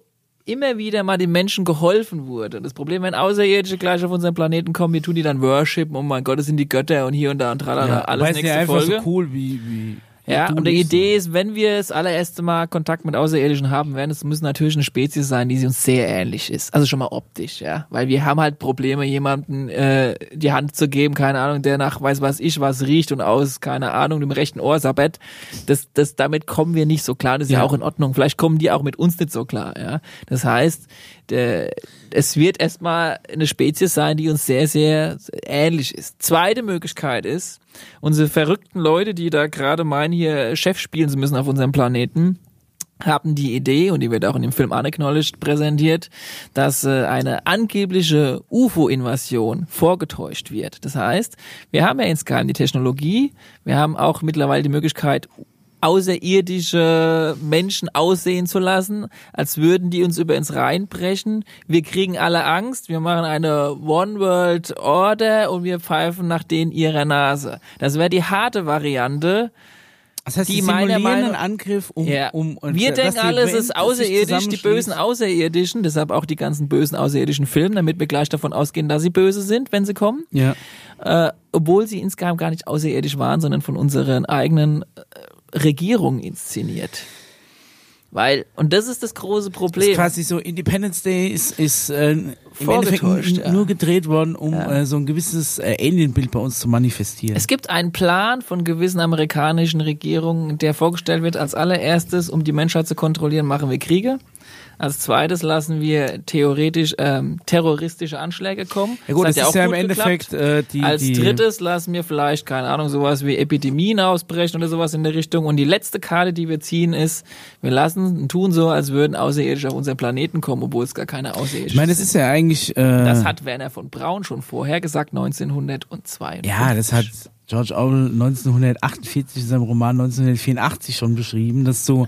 Speaker 3: immer wieder mal den Menschen geholfen wurde. Und das Problem, wenn Außerirdische gleich auf unseren Planeten kommen, wir tun die dann worshipen, oh mein Gott, das sind die Götter und hier und da und tralala, alles
Speaker 1: Weil es
Speaker 3: nächste
Speaker 1: ja einfach
Speaker 3: Folge.
Speaker 1: so cool wie, wie
Speaker 3: Ja, und die Idee ist, wenn wir das allererste Mal Kontakt mit Außerirdischen haben werden, es muss natürlich eine Spezies sein, die sie uns sehr ähnlich ist. Also schon mal optisch, ja. Weil wir haben halt Probleme, jemanden äh, die Hand zu geben, keine Ahnung, der nach weiß was ich was riecht und aus, keine Ahnung, dem rechten Ohr Sabbat. Das, das, damit kommen wir nicht so klar. Das ist ja.
Speaker 1: Ja.
Speaker 3: auch in Ordnung. Vielleicht kommen die auch mit uns nicht so klar, ja. Das heißt, der, es wird erstmal eine Spezies sein, die uns sehr, sehr ähnlich ist. Zweite Möglichkeit ist, unsere verrückten Leute, die da gerade meinen, hier Chef spielen zu müssen auf unserem Planeten, haben die Idee, und die wird auch in dem Film Unacknowledged präsentiert, dass äh, eine angebliche UFO-Invasion vorgetäuscht wird. Das heißt, wir haben ja insgeheim die Technologie, wir haben auch mittlerweile die Möglichkeit, außerirdische Menschen aussehen zu lassen, als würden die uns über uns reinbrechen. Wir kriegen alle Angst, wir machen eine One World Order und wir pfeifen nach denen ihrer Nase. Das wäre die harte Variante.
Speaker 1: Das heißt,
Speaker 3: die meiner Meinung-
Speaker 1: einen Angriff um,
Speaker 3: Ja.
Speaker 1: um und
Speaker 3: wir denken alle, es ist außerirdisch, die bösen Außerirdischen, deshalb auch die ganzen bösen außerirdischen Filme, damit wir gleich davon ausgehen, dass sie böse sind, wenn sie kommen.
Speaker 1: Ja.
Speaker 3: Äh, obwohl sie insgeheim gar nicht außerirdisch waren, sondern von unseren eigenen Regierungen inszeniert. Weil, und das ist das große
Speaker 1: Das
Speaker 3: Problem.
Speaker 1: ist quasi so Independence Day ist, ist äh, im Endeffekt
Speaker 3: ja.
Speaker 1: nur gedreht worden, um
Speaker 3: Ja.
Speaker 1: äh, so ein gewisses äh, Alienbild bei uns zu manifestieren.
Speaker 3: Es gibt einen Plan von gewissen amerikanischen Regierungen, der vorgestellt wird als allererstes, um die Menschheit zu kontrollieren, machen wir Kriege. Als zweites lassen wir theoretisch ähm, terroristische Anschläge kommen.
Speaker 1: ja gut,
Speaker 3: hat
Speaker 1: das ist ja im
Speaker 3: gut
Speaker 1: Endeffekt äh, die,
Speaker 3: Als
Speaker 1: die
Speaker 3: drittes lassen wir vielleicht, keine Ahnung, sowas wie Epidemien ausbrechen oder sowas in der Richtung. Und die letzte Karte, die wir ziehen, ist, wir lassen, tun so, als würden Außerirdische auf unseren Planeten kommen, obwohl es gar keine Außerirdischen
Speaker 1: Ich meine,
Speaker 3: sind.
Speaker 1: ist ja eigentlich äh,
Speaker 3: Das hat Werner von Braun schon vorher gesagt, 1952.
Speaker 1: Ja, das hat George Orwell 1948 in seinem Roman 1984 schon beschrieben, dass so,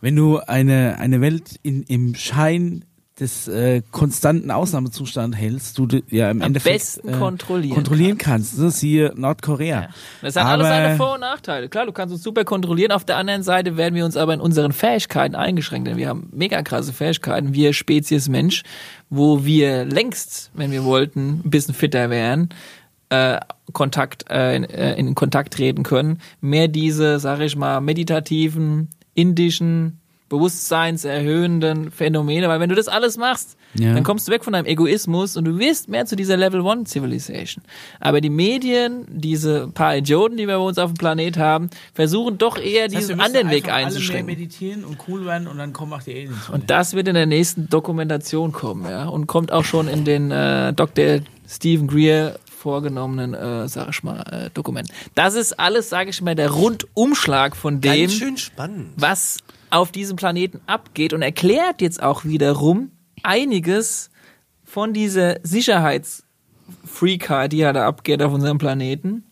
Speaker 1: wenn du eine, eine Welt in, im Schein des äh, konstanten Ausnahmezustand hältst, du ja im
Speaker 3: Am
Speaker 1: Endeffekt
Speaker 3: besten
Speaker 1: äh,
Speaker 3: kontrollieren
Speaker 1: kontrollieren kannst. Ne? Siehe Nordkorea.
Speaker 3: Das hat alles
Speaker 1: Aber-
Speaker 3: seine Vor- und Nachteile. Klar, du kannst uns super kontrollieren. Auf der anderen Seite werden wir uns aber in unseren Fähigkeiten eingeschränkt, denn wir haben mega krasse Fähigkeiten, wir Spezies Mensch, wo wir längst, wenn wir wollten, ein bisschen fitter wären, äh, Kontakt, äh, in, äh, in Kontakt treten können. Mehr diese, sag ich mal, meditativen, indischen, bewusstseinserhöhenden Phänomene, weil wenn du das alles machst,
Speaker 1: Ja.
Speaker 3: dann kommst du weg von deinem Egoismus und du wirst mehr zu dieser Level One Civilization. Aber die Medien, diese paar Idioten, die wir bei uns auf dem Planet haben, versuchen doch eher
Speaker 1: Das heißt,
Speaker 3: diesen anderen Weg
Speaker 1: einfach alle mehr
Speaker 3: einzuschränken.
Speaker 1: meditieren und cool werden und dann kommen auch die Aliens.
Speaker 3: Und das wird in der nächsten Dokumentation kommen, ja, und kommt auch schon in den äh, Dr. Stephen Greer vorgenommenen, äh, sag ich mal, äh, Dokumenten. Das ist alles, sage ich mal, der Rundumschlag von dem, was auf diesem Planeten abgeht und erklärt jetzt auch wiederum einiges von dieser Sicherheitsfreakheit, die ja da abgeht auf unserem Planeten,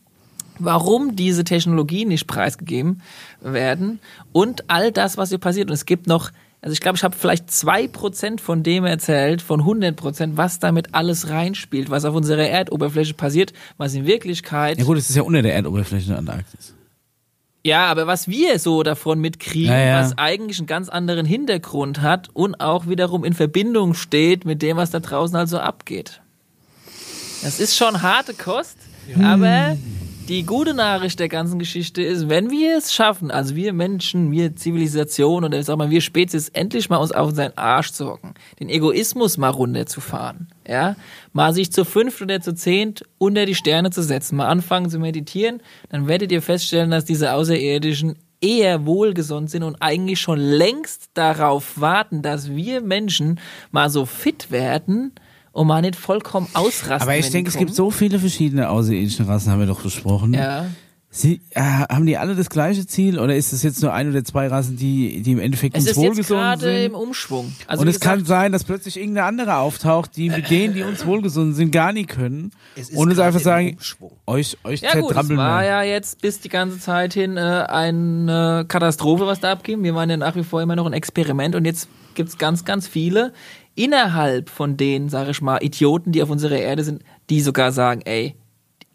Speaker 3: warum diese Technologien nicht preisgegeben werden und all das, was hier passiert. Und es gibt noch, also ich glaube, ich habe vielleicht zwei Prozent von dem erzählt, von 100 Prozent, was damit alles reinspielt, was auf unserer Erdoberfläche passiert, was in Wirklichkeit
Speaker 1: Ja gut, es ist ja unter der Erdoberfläche in der Antarktis.
Speaker 3: ja, aber was wir so davon mitkriegen,
Speaker 1: Ja, ja.
Speaker 3: was eigentlich einen ganz anderen Hintergrund hat und auch wiederum in Verbindung steht mit dem, was da draußen also abgeht. Das ist schon harte Kost, aber die gute Nachricht der ganzen Geschichte ist, wenn wir es schaffen, also wir Menschen, wir Zivilisation oder sag mal wir Spezies, endlich mal uns auf seinen Arsch zu hocken, den Egoismus mal runterzufahren, ja, mal sich zu fünft oder zu zehnt unter die Sterne zu setzen, mal anfangen zu meditieren, dann werdet ihr feststellen, dass diese Außerirdischen eher wohlgesonnen sind und eigentlich schon längst darauf warten, dass wir Menschen mal so fit werden und mal nicht vollkommen ausrasten.
Speaker 1: Aber ich denke, es gibt so viele verschiedene außerirdische Rassen, haben wir doch besprochen.
Speaker 3: Ja.
Speaker 1: Sie, äh, haben die alle das gleiche Ziel oder ist es jetzt nur ein oder zwei Rassen, die, die im Endeffekt
Speaker 3: Es
Speaker 1: uns
Speaker 3: ist jetzt
Speaker 1: wohlgesonnen
Speaker 3: gerade im
Speaker 1: sind?
Speaker 3: Umschwung. Also
Speaker 1: und es kann
Speaker 3: gesagt,
Speaker 1: sein, dass plötzlich irgendeine andere auftaucht, die mit denen, die uns wohlgesonnen sind, gar nie können.
Speaker 2: Es ist
Speaker 1: Und uns einfach sagen, euch, euch
Speaker 3: Ja gut, es war ja jetzt bis die ganze Zeit hin äh, eine Katastrophe, was da abging. Wir waren ja nach wie vor immer noch ein Experiment und jetzt gibt's ganz, ganz viele innerhalb von den, sage ich mal, Idioten, die auf unserer Erde sind, die sogar sagen, ey,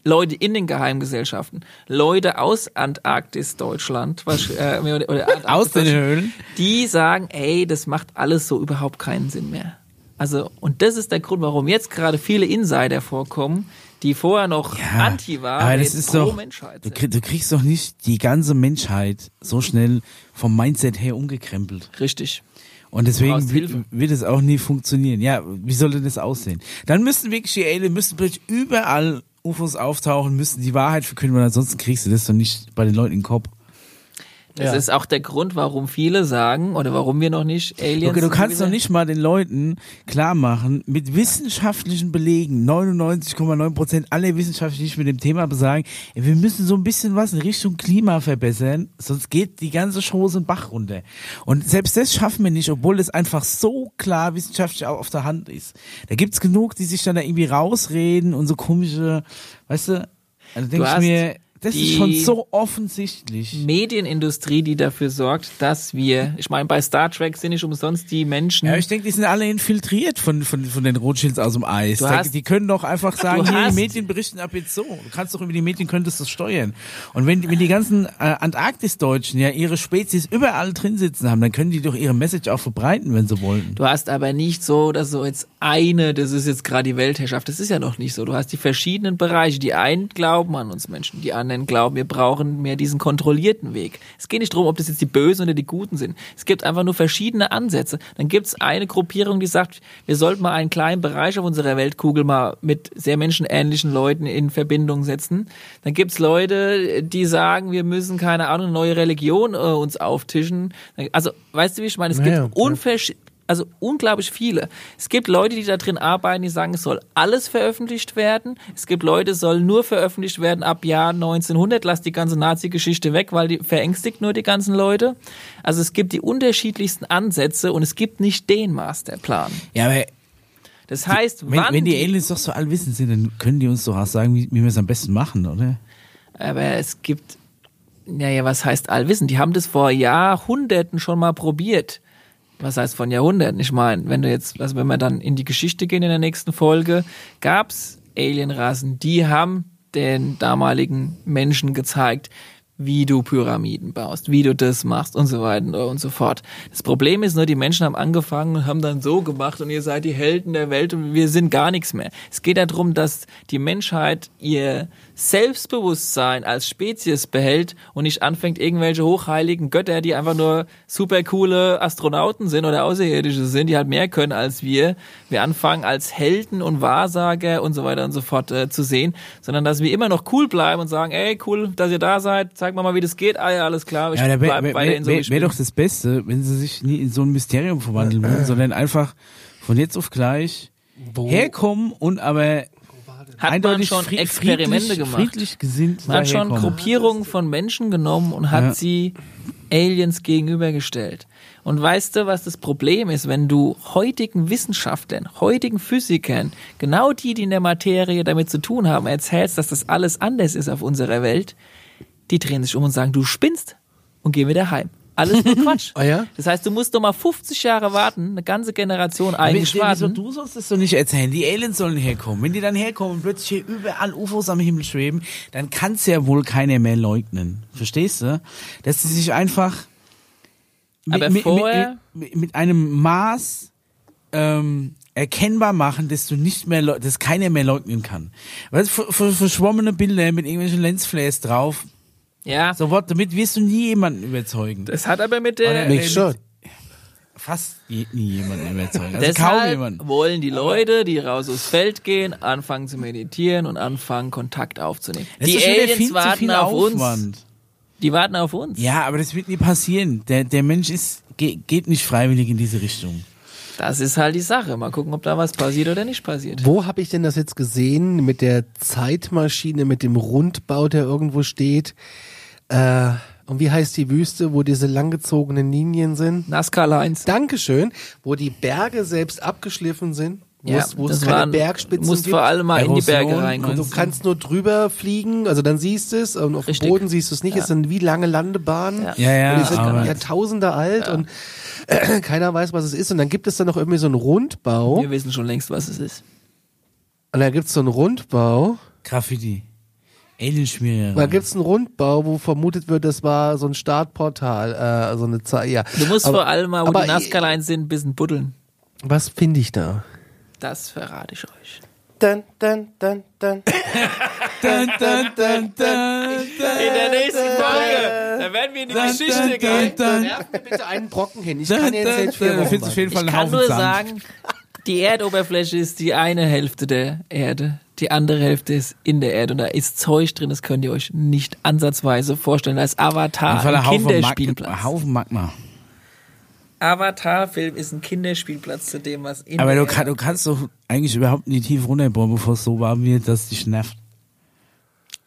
Speaker 3: Leute in den Geheimgesellschaften, Leute aus Antarktis Deutschland, was, äh, oder, oder Antarktis,
Speaker 1: Aus den Höhlen.
Speaker 3: die sagen, ey, das macht alles so überhaupt keinen Sinn mehr. Also, und das ist der Grund, warum jetzt gerade viele Insider vorkommen, die vorher noch anti waren,
Speaker 1: aber das ist
Speaker 3: pro
Speaker 1: doch,
Speaker 3: Menschheit
Speaker 1: du, du kriegst doch nicht die ganze Menschheit so schnell vom Mindset her umgekrempelt.
Speaker 3: Richtig.
Speaker 1: Und deswegen wird, es auch nie funktionieren. Ja, wie sollte das aussehen? Dann müssten wirklich die Alien, müssten plötzlich überall UFOs auftauchen, müssten die Wahrheit verkünden, weil ansonsten kriegst du das doch nicht bei den Leuten in den Kopf.
Speaker 3: Das
Speaker 2: Ja.
Speaker 3: ist auch der Grund, warum viele sagen, oder warum wir noch nicht Aliens
Speaker 1: Okay, du kannst doch nicht mal den Leuten klar machen, mit wissenschaftlichen Belegen, 99,9 Prozent aller Wissenschaftler, die sich mit dem Thema besagen, wir müssen so ein bisschen was in Richtung Klima verbessern, sonst geht die ganze Chose in Bach runter. Und selbst das schaffen wir nicht, obwohl das einfach so klar wissenschaftlich auch auf der Hand ist. Da gibt's genug, die sich dann da irgendwie rausreden und so komische, weißt du, also denke ich mir, das ist schon so offensichtlich.
Speaker 3: Medienindustrie, die dafür sorgt, dass wir, ich meine, bei Star Trek sind nicht umsonst die Menschen.
Speaker 1: Ja, ich denke, die sind alle infiltriert von, von, von den Rothschilds aus dem Eis.
Speaker 3: Du hast-
Speaker 1: die können doch einfach sagen, hier, die Medien berichten ab jetzt so. Du kannst doch über die Medien, könntest du steuern. Und wenn, wenn die ganzen äh, Antarktis-Deutschen ja ihre Spezies überall drin sitzen haben, dann können die doch ihre Message auch verbreiten, wenn sie wollten.
Speaker 3: Du hast aber nicht so, dass so jetzt eine, das ist jetzt gerade die Weltherrschaft. Das ist ja noch nicht so. Du hast die verschiedenen Bereiche. Die einen glauben an uns Menschen, die anderen glauben, wir brauchen mehr diesen kontrollierten Weg. Es geht nicht darum, ob das jetzt die Bösen oder die Guten sind. Es gibt einfach nur verschiedene Ansätze. Dann gibt es eine Gruppierung, die sagt, wir sollten mal einen kleinen Bereich auf unserer Weltkugel mal mit sehr menschenähnlichen Leuten in Verbindung setzen. Dann gibt es Leute, die sagen, wir müssen, keine Ahnung, eine neue Religion äh, uns auftischen. Also, weißt du, wie ich meine? Es
Speaker 2: Ja,
Speaker 3: gibt
Speaker 2: ja.
Speaker 3: unversch also unglaublich viele. Es gibt Leute, die da drin arbeiten, die sagen, es soll alles veröffentlicht werden. Es gibt Leute, es soll nur veröffentlicht werden ab Jahr 1900. Lass die ganze Nazi-Geschichte weg, weil die verängstigt nur die ganzen Leute. Also es gibt die unterschiedlichsten Ansätze und es gibt nicht den Masterplan.
Speaker 1: Ja, aber
Speaker 3: Das heißt,
Speaker 1: wenn,
Speaker 3: wann
Speaker 1: wenn die Aliens doch so allwissend sind, dann können die uns doch auch sagen, wie, wie wir es am besten machen, oder?
Speaker 3: Aber es gibt, naja, was heißt allwissen? Die haben das vor Jahrhunderten schon mal probiert. Was heißt von Jahrhunderten? Ich meine, wenn du jetzt, also wenn wir dann in die Geschichte gehen in der nächsten Folge, gab's Alienrassen, die haben den damaligen Menschen gezeigt, wie du Pyramiden baust, wie du das machst und so weiter und so fort. Das Problem ist nur, die Menschen haben angefangen und haben dann so gemacht und ihr seid die Helden der Welt und wir sind gar nichts mehr. Es geht darum, dass die Menschheit ihr Selbstbewusstsein als Spezies behält und nicht anfängt, irgendwelche hochheiligen Götter, die einfach nur super coole Astronauten sind oder Außerirdische sind, die halt mehr können als wir, wir anfangen als Helden und Wahrsager und so weiter und so fort äh, zu sehen, sondern dass wir immer noch cool bleiben und sagen, ey, cool, dass ihr da seid, zeig mal mal, wie das geht, ah ja, alles klar, ich
Speaker 1: Ja,
Speaker 3: bleib
Speaker 1: wäre wär,
Speaker 3: weiterhin
Speaker 1: wär,
Speaker 3: so
Speaker 1: wär,
Speaker 3: ich
Speaker 1: wär
Speaker 3: bin.
Speaker 1: doch das Beste, wenn sie sich nie in so ein Mysterium verwandeln würden, sondern einfach von jetzt auf gleich herkommen und aber
Speaker 3: Hat man
Speaker 1: eindeutig
Speaker 3: schon
Speaker 1: fried-
Speaker 3: Experimente
Speaker 1: friedlich,
Speaker 3: gemacht.
Speaker 1: friedlich gesinnt
Speaker 3: Man hat schon. Gruppierungen von Menschen genommen und hat
Speaker 1: Ja.
Speaker 3: sie Aliens gegenübergestellt. Und weißt du, was das Problem ist, wenn du heutigen Wissenschaftlern, heutigen Physikern, genau die, die in der Materie damit zu tun haben, erzählst, dass das alles anders ist auf unserer Welt, die drehen sich um und sagen, du spinnst und geh wieder heim. Alles nur Quatsch.
Speaker 2: Ah ja?
Speaker 3: Das heißt, du musst doch mal 50 Jahre warten, eine ganze Generation eigentlich
Speaker 1: Wieso,
Speaker 3: warten.
Speaker 1: du sollst das doch nicht erzählen. Die Aliens sollen herkommen. Wenn die dann herkommen und plötzlich hier überall UFOs am Himmel schweben, dann kann es ja wohl keiner mehr leugnen. Verstehst du? Dass sie sich einfach mit,
Speaker 3: Aber
Speaker 1: mit,
Speaker 3: vorher-
Speaker 1: mit, mit einem Maß ähm, erkennbar machen, dass du nicht mehr, dass keiner mehr leugnen kann. Weil ver- ver- verschwommene Bilder mit irgendwelchen Lensflares drauf,
Speaker 3: Ja,
Speaker 1: so what, damit wirst du nie jemanden überzeugen.
Speaker 3: das hat aber mit der...
Speaker 1: Oder-
Speaker 2: Mich schon.
Speaker 1: Fast nie jemanden überzeugen. Also kaum
Speaker 3: Deshalb
Speaker 1: jemanden.
Speaker 3: wollen die Leute, die raus aufs Feld gehen, anfangen zu meditieren und anfangen, Kontakt aufzunehmen.
Speaker 1: Das
Speaker 3: die Aliens warten
Speaker 1: viel
Speaker 3: auf uns.
Speaker 1: Aufwand.
Speaker 3: Die warten auf uns.
Speaker 1: Ja, aber das wird nie passieren. Der, der Mensch ist, ge, geht nicht freiwillig in diese Richtung.
Speaker 3: Das ist halt die Sache. Mal gucken, ob da was passiert oder nicht passiert.
Speaker 2: Wo habe ich denn das jetzt gesehen mit der Zeitmaschine, mit dem Rundbau, der irgendwo steht? Äh, und wie heißt die Wüste, wo diese langgezogenen Linien sind?
Speaker 3: Nazca Lines.
Speaker 2: Dankeschön, wo die Berge selbst abgeschliffen sind, wo es, wo es keine
Speaker 3: waren-
Speaker 2: Bergspitzen
Speaker 3: Du musst
Speaker 2: gibt.
Speaker 3: vor allem mal in die
Speaker 1: Erosion,
Speaker 3: Berge
Speaker 2: Und
Speaker 3: reingucken.
Speaker 2: du kannst nur drüber fliegen, also dann siehst du es und auf
Speaker 3: Richtig.
Speaker 2: dem Boden siehst du es nicht. Es sind wie lange Landebahnen.
Speaker 3: Ja.
Speaker 1: Ja, ja,
Speaker 2: und die sind
Speaker 1: aber-
Speaker 2: Jahrtausende alt und äh, keiner weiß, was es ist. Und dann gibt es dann noch irgendwie so einen Rundbau.
Speaker 3: Wir wissen schon längst, was es ist.
Speaker 2: Und dann gibt es so einen Rundbau.
Speaker 1: Graffiti. Alienschmierer.
Speaker 2: Da gibt's einen Rundbau, wo vermutet wird, das war so ein Startportal, äh, so eine Zeit, ja.
Speaker 3: Du musst
Speaker 2: Aber-
Speaker 3: vor allem mal, wo die Nazca-Lines sind, ein bisschen buddeln.
Speaker 2: Was finde ich da?
Speaker 3: Das verrate ich euch.
Speaker 4: Dun, dun, dun, dun.
Speaker 1: Dun, dun, dun, dun.
Speaker 3: In der nächsten Folge, da werden wir in die Geschichte gehen.
Speaker 1: dun.
Speaker 2: Werf mir bitte einen Brocken hin. Ich
Speaker 1: Dun,
Speaker 2: kann jetzt
Speaker 1: dun,
Speaker 2: nicht vier
Speaker 1: dun. Da
Speaker 2: Wochen
Speaker 1: findest du auf jeden Fall
Speaker 3: Ich kann nur
Speaker 1: Sand.
Speaker 3: sagen, die Erdoberfläche ist die eine Hälfte der Erde, die andere Hälfte ist in der Erde und da ist Zeug drin, das könnt ihr euch nicht ansatzweise vorstellen. Da ist Avatar, ein
Speaker 1: ein Haufen Magma.
Speaker 3: Kinderspielplatz.
Speaker 1: Haufen Magma.
Speaker 3: Avatar-Film ist ein Kinderspielplatz zu dem, was in
Speaker 1: Aber du, kann, du kannst doch eigentlich überhaupt nicht tief runterbohren, bevor es so warm wird, dass es dich nervt.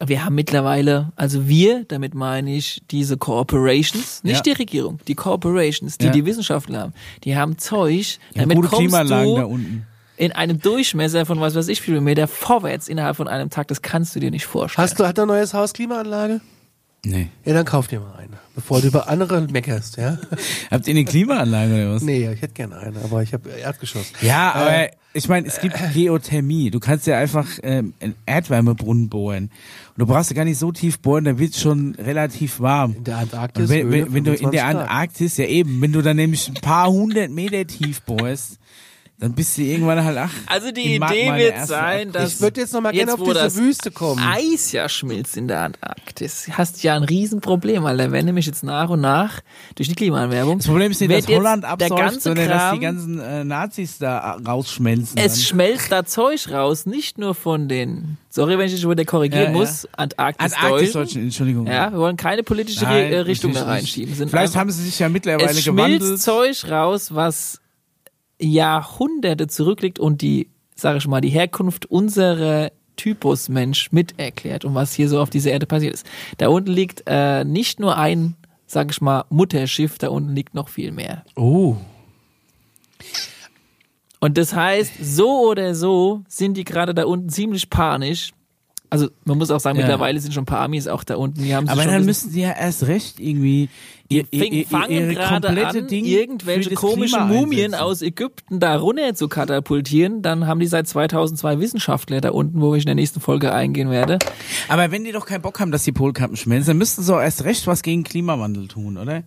Speaker 3: Wir haben mittlerweile, also wir, damit meine ich diese Corporations, nicht
Speaker 1: Ja.
Speaker 3: die Regierung, die Corporations, die
Speaker 1: Ja.
Speaker 3: die Wissenschaftler haben, die haben Zeug,
Speaker 1: Ja,
Speaker 3: damit
Speaker 1: gute
Speaker 3: kommst
Speaker 1: Klimaanlagen da
Speaker 3: du
Speaker 1: unten.
Speaker 3: In einem Durchmesser von was weiß ich viel Meter vorwärts innerhalb von einem Tag, das kannst du dir nicht vorstellen.
Speaker 2: Hast du, hat er ein neues Haus Klimaanlage?
Speaker 1: Nee.
Speaker 2: Ja, dann kauf dir mal eine, bevor du über andere meckerst, ja?
Speaker 1: Habt ihr eine Klimaanlage oder was?
Speaker 2: Nee, ich hätte gerne eine, aber ich habe Erdgeschoss.
Speaker 1: Ja, aber ich meine, es gibt Geothermie. Du kannst ja einfach ähm, einen Erdwärmebrunnen bohren. Und du brauchst ja gar nicht so tief bohren, da wird schon relativ warm.
Speaker 2: In der Antarktis.
Speaker 1: Und wenn, wenn, wenn du in der
Speaker 2: 25 Grad.
Speaker 1: Antarktis, ja eben, wenn du dann nämlich ein paar hundert Meter tief bohrst, dann bist du irgendwann halt, ach.
Speaker 3: Also die Idee wird sein, dass
Speaker 2: Ich würde jetzt noch mal gerne auf diese
Speaker 3: das
Speaker 2: Wüste kommen.
Speaker 3: Eis ja schmilzt in der Antarktis. Hast ja ein Riesenproblem, Alter. Wenn nämlich jetzt nach und nach durch die Klimaerwärmung.
Speaker 1: Das Problem ist nicht, dass Holland
Speaker 3: der
Speaker 1: absäuft,
Speaker 3: ganze
Speaker 1: sondern dass
Speaker 3: Kram-
Speaker 1: die ganzen äh, Nazis da rausschmelzen.
Speaker 3: Es
Speaker 1: dann.
Speaker 3: schmelzt da Zeug raus, nicht nur von den, sorry, wenn ich dich schon wieder korrigieren
Speaker 1: Ja, ja.
Speaker 3: muss, Antarktis,
Speaker 1: Antarktis-Deutschen, Entschuldigung.
Speaker 3: Ja, wir wollen keine politische
Speaker 1: Nein,
Speaker 3: äh, Richtung da
Speaker 1: nicht.
Speaker 3: reinschieben. Sind
Speaker 1: Vielleicht
Speaker 3: einfach-
Speaker 1: haben sie sich ja mittlerweile
Speaker 3: es schmilzt
Speaker 1: gewandelt.
Speaker 3: Zeug raus, was Jahrhunderte zurückliegt und die, sage ich mal, die Herkunft unserer Typus Mensch mit erklärt und was hier so auf dieser Erde passiert ist. Da unten liegt äh, nicht nur ein, sage ich mal, Mutterschiff, da unten liegt noch viel mehr.
Speaker 1: Oh.
Speaker 3: Und das heißt, so oder so sind die gerade da unten ziemlich panisch. Also man muss auch sagen,
Speaker 1: Ja.
Speaker 3: mittlerweile sind schon ein paar Amis auch da unten. Die haben
Speaker 1: Aber dann müssen sie ja erst recht irgendwie ihr, ihr,
Speaker 3: fangen
Speaker 1: ihre
Speaker 3: gerade
Speaker 1: komplette
Speaker 3: an,
Speaker 1: Ding
Speaker 3: irgendwelche komischen
Speaker 1: Klima
Speaker 3: Mumien
Speaker 1: einsetzen.
Speaker 3: aus Ägypten da runter zu katapultieren. Dann haben die seit 2002 Wissenschaftler da unten, wo ich in der nächsten Folge eingehen werde.
Speaker 1: Aber wenn die doch keinen Bock haben, dass die Polkappen schmelzen, dann müssten sie auch erst recht was gegen Klimawandel tun, oder?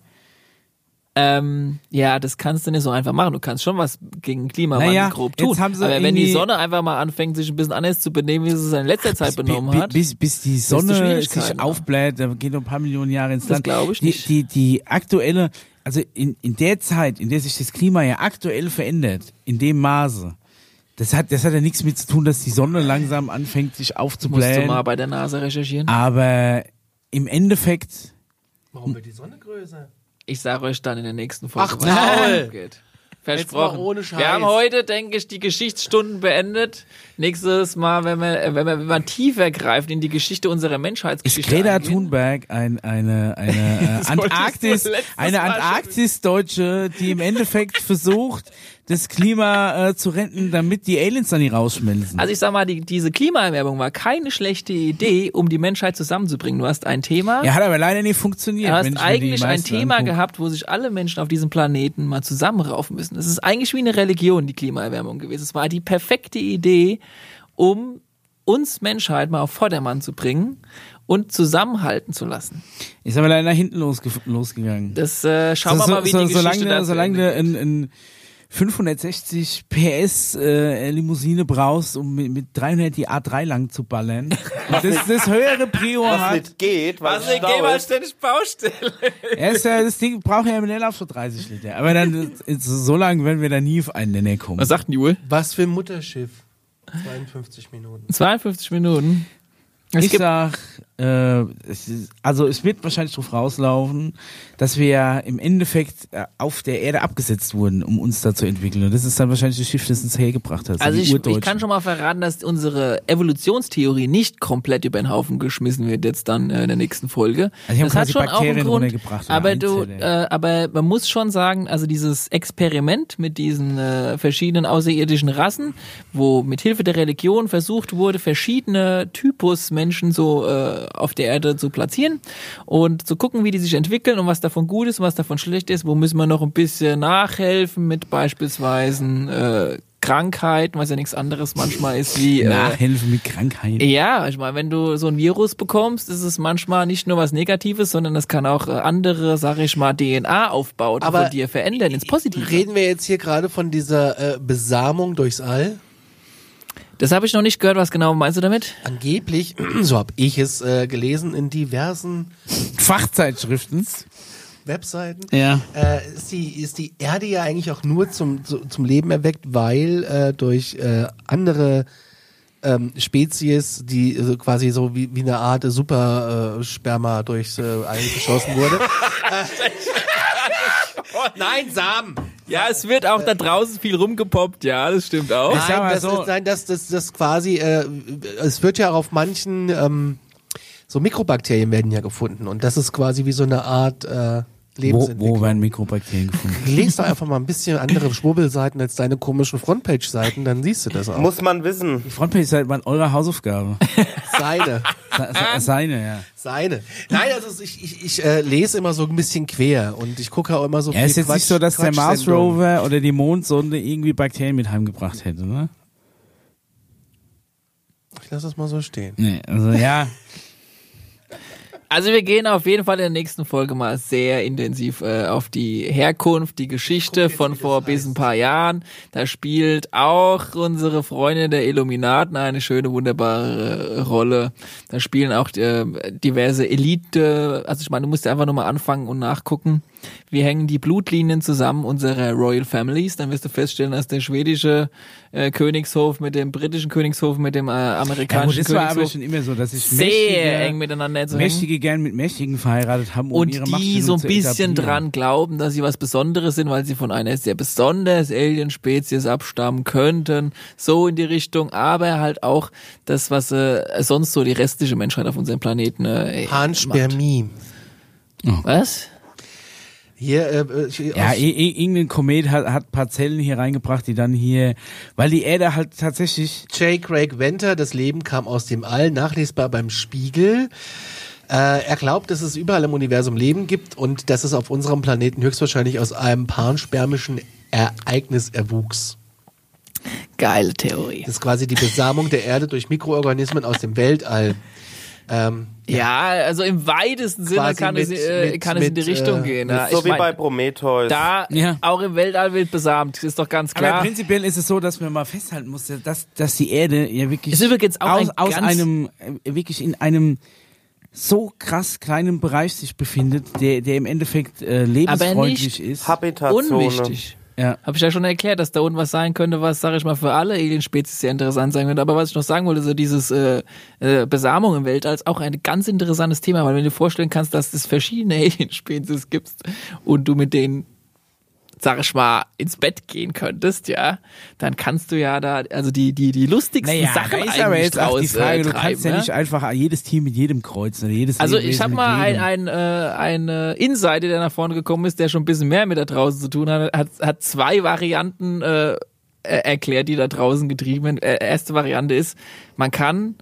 Speaker 3: Ähm, ja, das kannst du nicht so einfach machen. Du kannst schon was gegen Klimawandel
Speaker 1: Naja,
Speaker 3: grob
Speaker 1: jetzt
Speaker 3: tun.
Speaker 1: haben sie
Speaker 3: Aber wenn die Sonne einfach mal anfängt, sich ein bisschen anders zu benehmen, wie sie es in letzter Zeit benommen hat.
Speaker 1: Bis, bis die Sonne sich aufbläht, da geht noch ein paar Millionen Jahre ins
Speaker 3: Das
Speaker 1: Land.
Speaker 3: glaube ich
Speaker 1: die,
Speaker 3: nicht.
Speaker 1: Die, die aktuelle, also in, in der Zeit, in der sich das Klima ja aktuell verändert, in dem Maße, das hat, das hat ja nichts mit zu tun, dass die Sonne langsam anfängt, sich
Speaker 3: Musst du
Speaker 1: aufzublähen.
Speaker 3: mal bei der NASA recherchieren.
Speaker 1: Aber im Endeffekt,
Speaker 2: Warum wird die Sonne größer?
Speaker 3: Ich sage euch dann in der nächsten Folge,
Speaker 2: Ach,
Speaker 3: was
Speaker 2: Maul.
Speaker 3: abgeht. Versprochen.
Speaker 2: ohne Scheiß.
Speaker 3: Wir haben heute, denke ich, die Geschichtsstunden beendet. Nächstes Mal, wenn wir, wenn wir, wenn wir tiefer greifen in die Geschichte unserer
Speaker 1: ist
Speaker 3: Menschheitsgeschichte.
Speaker 1: Greta
Speaker 3: eingehen.
Speaker 1: Thunberg ein, eine, eine äh, Antarktis, eine Antarktis-Deutsche, die im Endeffekt versucht, das Klima äh, zu retten, damit die Aliens dann nicht rausschmelzen.
Speaker 3: Also ich sag mal, die, diese Klimaerwärmung war keine schlechte Idee, um die Menschheit zusammenzubringen. Du hast ein Thema.
Speaker 1: ja, hat aber leider nicht funktioniert.
Speaker 3: Du hast eigentlich ein Thema
Speaker 1: angucke.
Speaker 3: gehabt, wo sich alle Menschen auf diesem Planeten mal zusammenraufen müssen. Es ist eigentlich wie eine Religion, die Klimaerwärmung gewesen. Es war die perfekte Idee, um uns Menschheit mal auf Vordermann zu bringen und zusammenhalten zu lassen.
Speaker 1: Ist aber leider nach hinten losge losgegangen.
Speaker 3: Das äh, schauen wir
Speaker 1: so,
Speaker 3: mal, wie
Speaker 1: so,
Speaker 3: die Geschichte
Speaker 1: solange
Speaker 3: dazu
Speaker 1: solange
Speaker 3: endet.
Speaker 1: ein, ein 560 PS äh, Limousine brauchst, um mit, mit 300 die A3 lang zu ballern, und das, das höhere Prio
Speaker 4: Was
Speaker 1: hat,
Speaker 4: nicht geht, weil
Speaker 3: Was
Speaker 4: es
Speaker 3: denn, geh
Speaker 4: Stau
Speaker 3: mal
Speaker 4: ist.
Speaker 3: ständig Baustelle.
Speaker 1: Ist ja, das Ding braucht ja im auf so 30 Liter. Aber dann, so lange werden wir da nie auf einen Nenner kommen.
Speaker 3: Was sagt denn die Uhr?
Speaker 2: Was für ein Mutterschiff? 52 Minuten.
Speaker 3: 52 Minuten. Es
Speaker 1: ich sag, äh, ist, also es wird wahrscheinlich drauf rauslaufen, dass wir ja im Endeffekt äh, auf der Erde abgesetzt wurden, um uns da zu entwickeln. Und das ist dann wahrscheinlich das Schiff, das uns hergebracht hat.
Speaker 3: also ich, ich kann schon mal verraten, dass unsere Evolutionstheorie nicht komplett über den Haufen geschmissen wird jetzt dann äh, in der nächsten Folge.
Speaker 1: Also
Speaker 3: das hat schon auch einen
Speaker 1: Bakterien
Speaker 3: Grund. Aber du, äh, aber man muss schon sagen, also dieses Experiment mit diesen äh, verschiedenen außerirdischen Rassen, wo mit Hilfe der Religion versucht wurde, verschiedene Typus Menschen so äh, auf der Erde zu platzieren und zu gucken, wie die sich entwickeln und was davon gut ist und was davon schlecht ist. Wo müssen wir noch ein bisschen nachhelfen mit beispielsweise äh, Krankheiten, was ja nichts anderes manchmal ist wie äh,
Speaker 1: Nachhelfen mit Krankheiten.
Speaker 3: ja, ich meine, wenn du so ein Virus bekommst, ist es manchmal nicht nur was Negatives, sondern es kann auch äh, andere, sag ich mal, DNA-Aufbauten
Speaker 2: Aber
Speaker 3: von dir verändern ins Positive.
Speaker 2: Reden wir jetzt hier gerade von dieser äh, Besamung durchs All?
Speaker 3: Das habe ich noch nicht gehört. Was genau meinst du damit?
Speaker 2: Angeblich, so habe ich es äh, gelesen in diversen
Speaker 1: Fachzeitschriften.
Speaker 2: Webseiten,
Speaker 1: Ja.
Speaker 2: äh, ist, die, ist die Erde ja eigentlich auch nur zum, zu, zum Leben erweckt, weil äh, durch äh, andere ähm, Spezies, die so quasi so wie, wie eine Art Super äh, Sperma durchs äh, All geschossen wurde. Nein, Samen!
Speaker 3: Ja, es wird auch da draußen viel rumgepoppt. Ja, das stimmt auch.
Speaker 1: Ich sag
Speaker 2: Nein, das,
Speaker 1: so-
Speaker 2: ist, nein, das, das, das quasi, äh, es wird ja auf manchen, ähm, so Mikrobakterien werden ja gefunden und das ist quasi wie so eine Art äh, Lebensentwicklung.
Speaker 1: wo werden Mikrobakterien gefunden?
Speaker 2: Lies doch einfach mal ein bisschen andere Schwurbelseiten als deine komischen Frontpage-Seiten, dann siehst du das auch.
Speaker 4: Muss man wissen.
Speaker 1: Die Frontpage ist halt mal eure Hausaufgabe.
Speaker 2: Seine.
Speaker 1: Se- se- Seine, ja.
Speaker 2: Seine. Nein, also ich, ich, ich äh, lese immer so ein bisschen quer und ich gucke auch immer so
Speaker 1: Ja, ist
Speaker 2: viel
Speaker 1: jetzt nicht so, dass der Mars. Rover oder die Mondsonde irgendwie Bakterien mit heimgebracht hätte, ne?
Speaker 2: Ich lasse das mal so stehen.
Speaker 1: Nee, also ja.
Speaker 3: Also wir gehen auf jeden Fall in der nächsten Folge mal sehr intensiv äh, auf die Herkunft, die Geschichte von vor bis ein paar Jahren. Da spielt auch unsere Freunde der Illuminaten eine schöne, wunderbare äh, Rolle. Da spielen auch äh, diverse Elite, also ich meine, du musst einfach nur mal anfangen und nachgucken. Wie hängen die Blutlinien zusammen unserer Royal Families? Dann wirst du feststellen, dass der schwedische äh, Königshof mit dem britischen Königshof mit dem äh,
Speaker 1: ja gut,
Speaker 3: amerikanischen
Speaker 1: das war aber
Speaker 3: Königshof
Speaker 1: schon immer so, dass sich
Speaker 3: sehr
Speaker 1: mächtige,
Speaker 3: eng miteinander zu hängen.
Speaker 1: mächtige gern mit Mächtigen verheiratet haben, um
Speaker 3: und
Speaker 1: ihre
Speaker 3: die so ein bisschen dran glauben, dass sie was Besonderes sind, weil sie von einer sehr besonders Alien-Spezies abstammen könnten. So in die Richtung, aber halt auch das, was äh, sonst so die restliche Menschheit auf unserem Planeten äh, macht.
Speaker 2: Panspermie.
Speaker 3: Was?
Speaker 2: Hier, äh, ich,
Speaker 1: Ja, irgendein Komet hat, hat Parzellen hier reingebracht, die dann hier, weil die Erde halt tatsächlich,
Speaker 2: J. Craig Venter, das Leben kam aus dem All, nachlesbar beim Spiegel. Äh, er glaubt, dass es überall im Universum Leben gibt und dass es auf unserem Planeten höchstwahrscheinlich aus einem panspermischen Ereignis erwuchs.
Speaker 3: Geile Theorie.
Speaker 2: Das ist quasi die Besamung der Erde durch Mikroorganismen aus dem Weltall. Ähm,
Speaker 3: Ja, also im weitesten Sinne kann, es,
Speaker 2: mit-
Speaker 3: äh,
Speaker 2: mit-
Speaker 3: kann es in die
Speaker 2: mit,
Speaker 3: Richtung
Speaker 2: äh,
Speaker 3: gehen. Ja,
Speaker 4: so
Speaker 3: ich
Speaker 4: wie
Speaker 3: mein,
Speaker 4: bei Prometheus.
Speaker 3: da
Speaker 1: Ja.
Speaker 3: auch im Weltall wird besamt, ist doch ganz
Speaker 1: aber
Speaker 3: klar.
Speaker 1: prinzipiell ist es so, dass man mal festhalten muss, dass, dass die Erde ja wirklich
Speaker 3: Ist übrigens auch
Speaker 1: aus,
Speaker 3: ein
Speaker 1: aus einem, äh, wirklich in einem so krass kleinen Bereich sich befindet, der, der im Endeffekt äh, lebensfreundlich ist.
Speaker 4: Habitatzone.
Speaker 3: Unwichtig.
Speaker 1: Ja.
Speaker 3: Habe ich ja schon erklärt, dass da unten was sein könnte, was, sage ich mal, für alle Alien-Spezies sehr interessant sein könnte. Aber was ich noch sagen wollte, so dieses äh, äh, Besamung im Weltall ist auch ein ganz interessantes Thema, weil wenn du dir vorstellen kannst, dass es verschiedene Alien-Spezies gibt und du mit denen sag ich mal, ins Bett gehen könntest, ja, dann kannst du ja da, also die, die, die lustigsten
Speaker 1: Naja,
Speaker 3: Sachen
Speaker 1: ist aber jetzt auch die Frage,
Speaker 3: äh,
Speaker 1: du
Speaker 3: treiben,
Speaker 1: kannst ja
Speaker 3: ne?
Speaker 1: nicht einfach jedes Team mit jedem kreuzen oder jedes
Speaker 3: Also ich habe mal ein,
Speaker 1: jedem.
Speaker 3: ein, äh, ein äh, Insider, der nach vorne gekommen ist, der schon ein bisschen mehr mit da draußen zu tun hat, hat, hat zwei Varianten äh, er- erklärt, die da draußen getrieben werden. Äh, erste Variante ist, man kann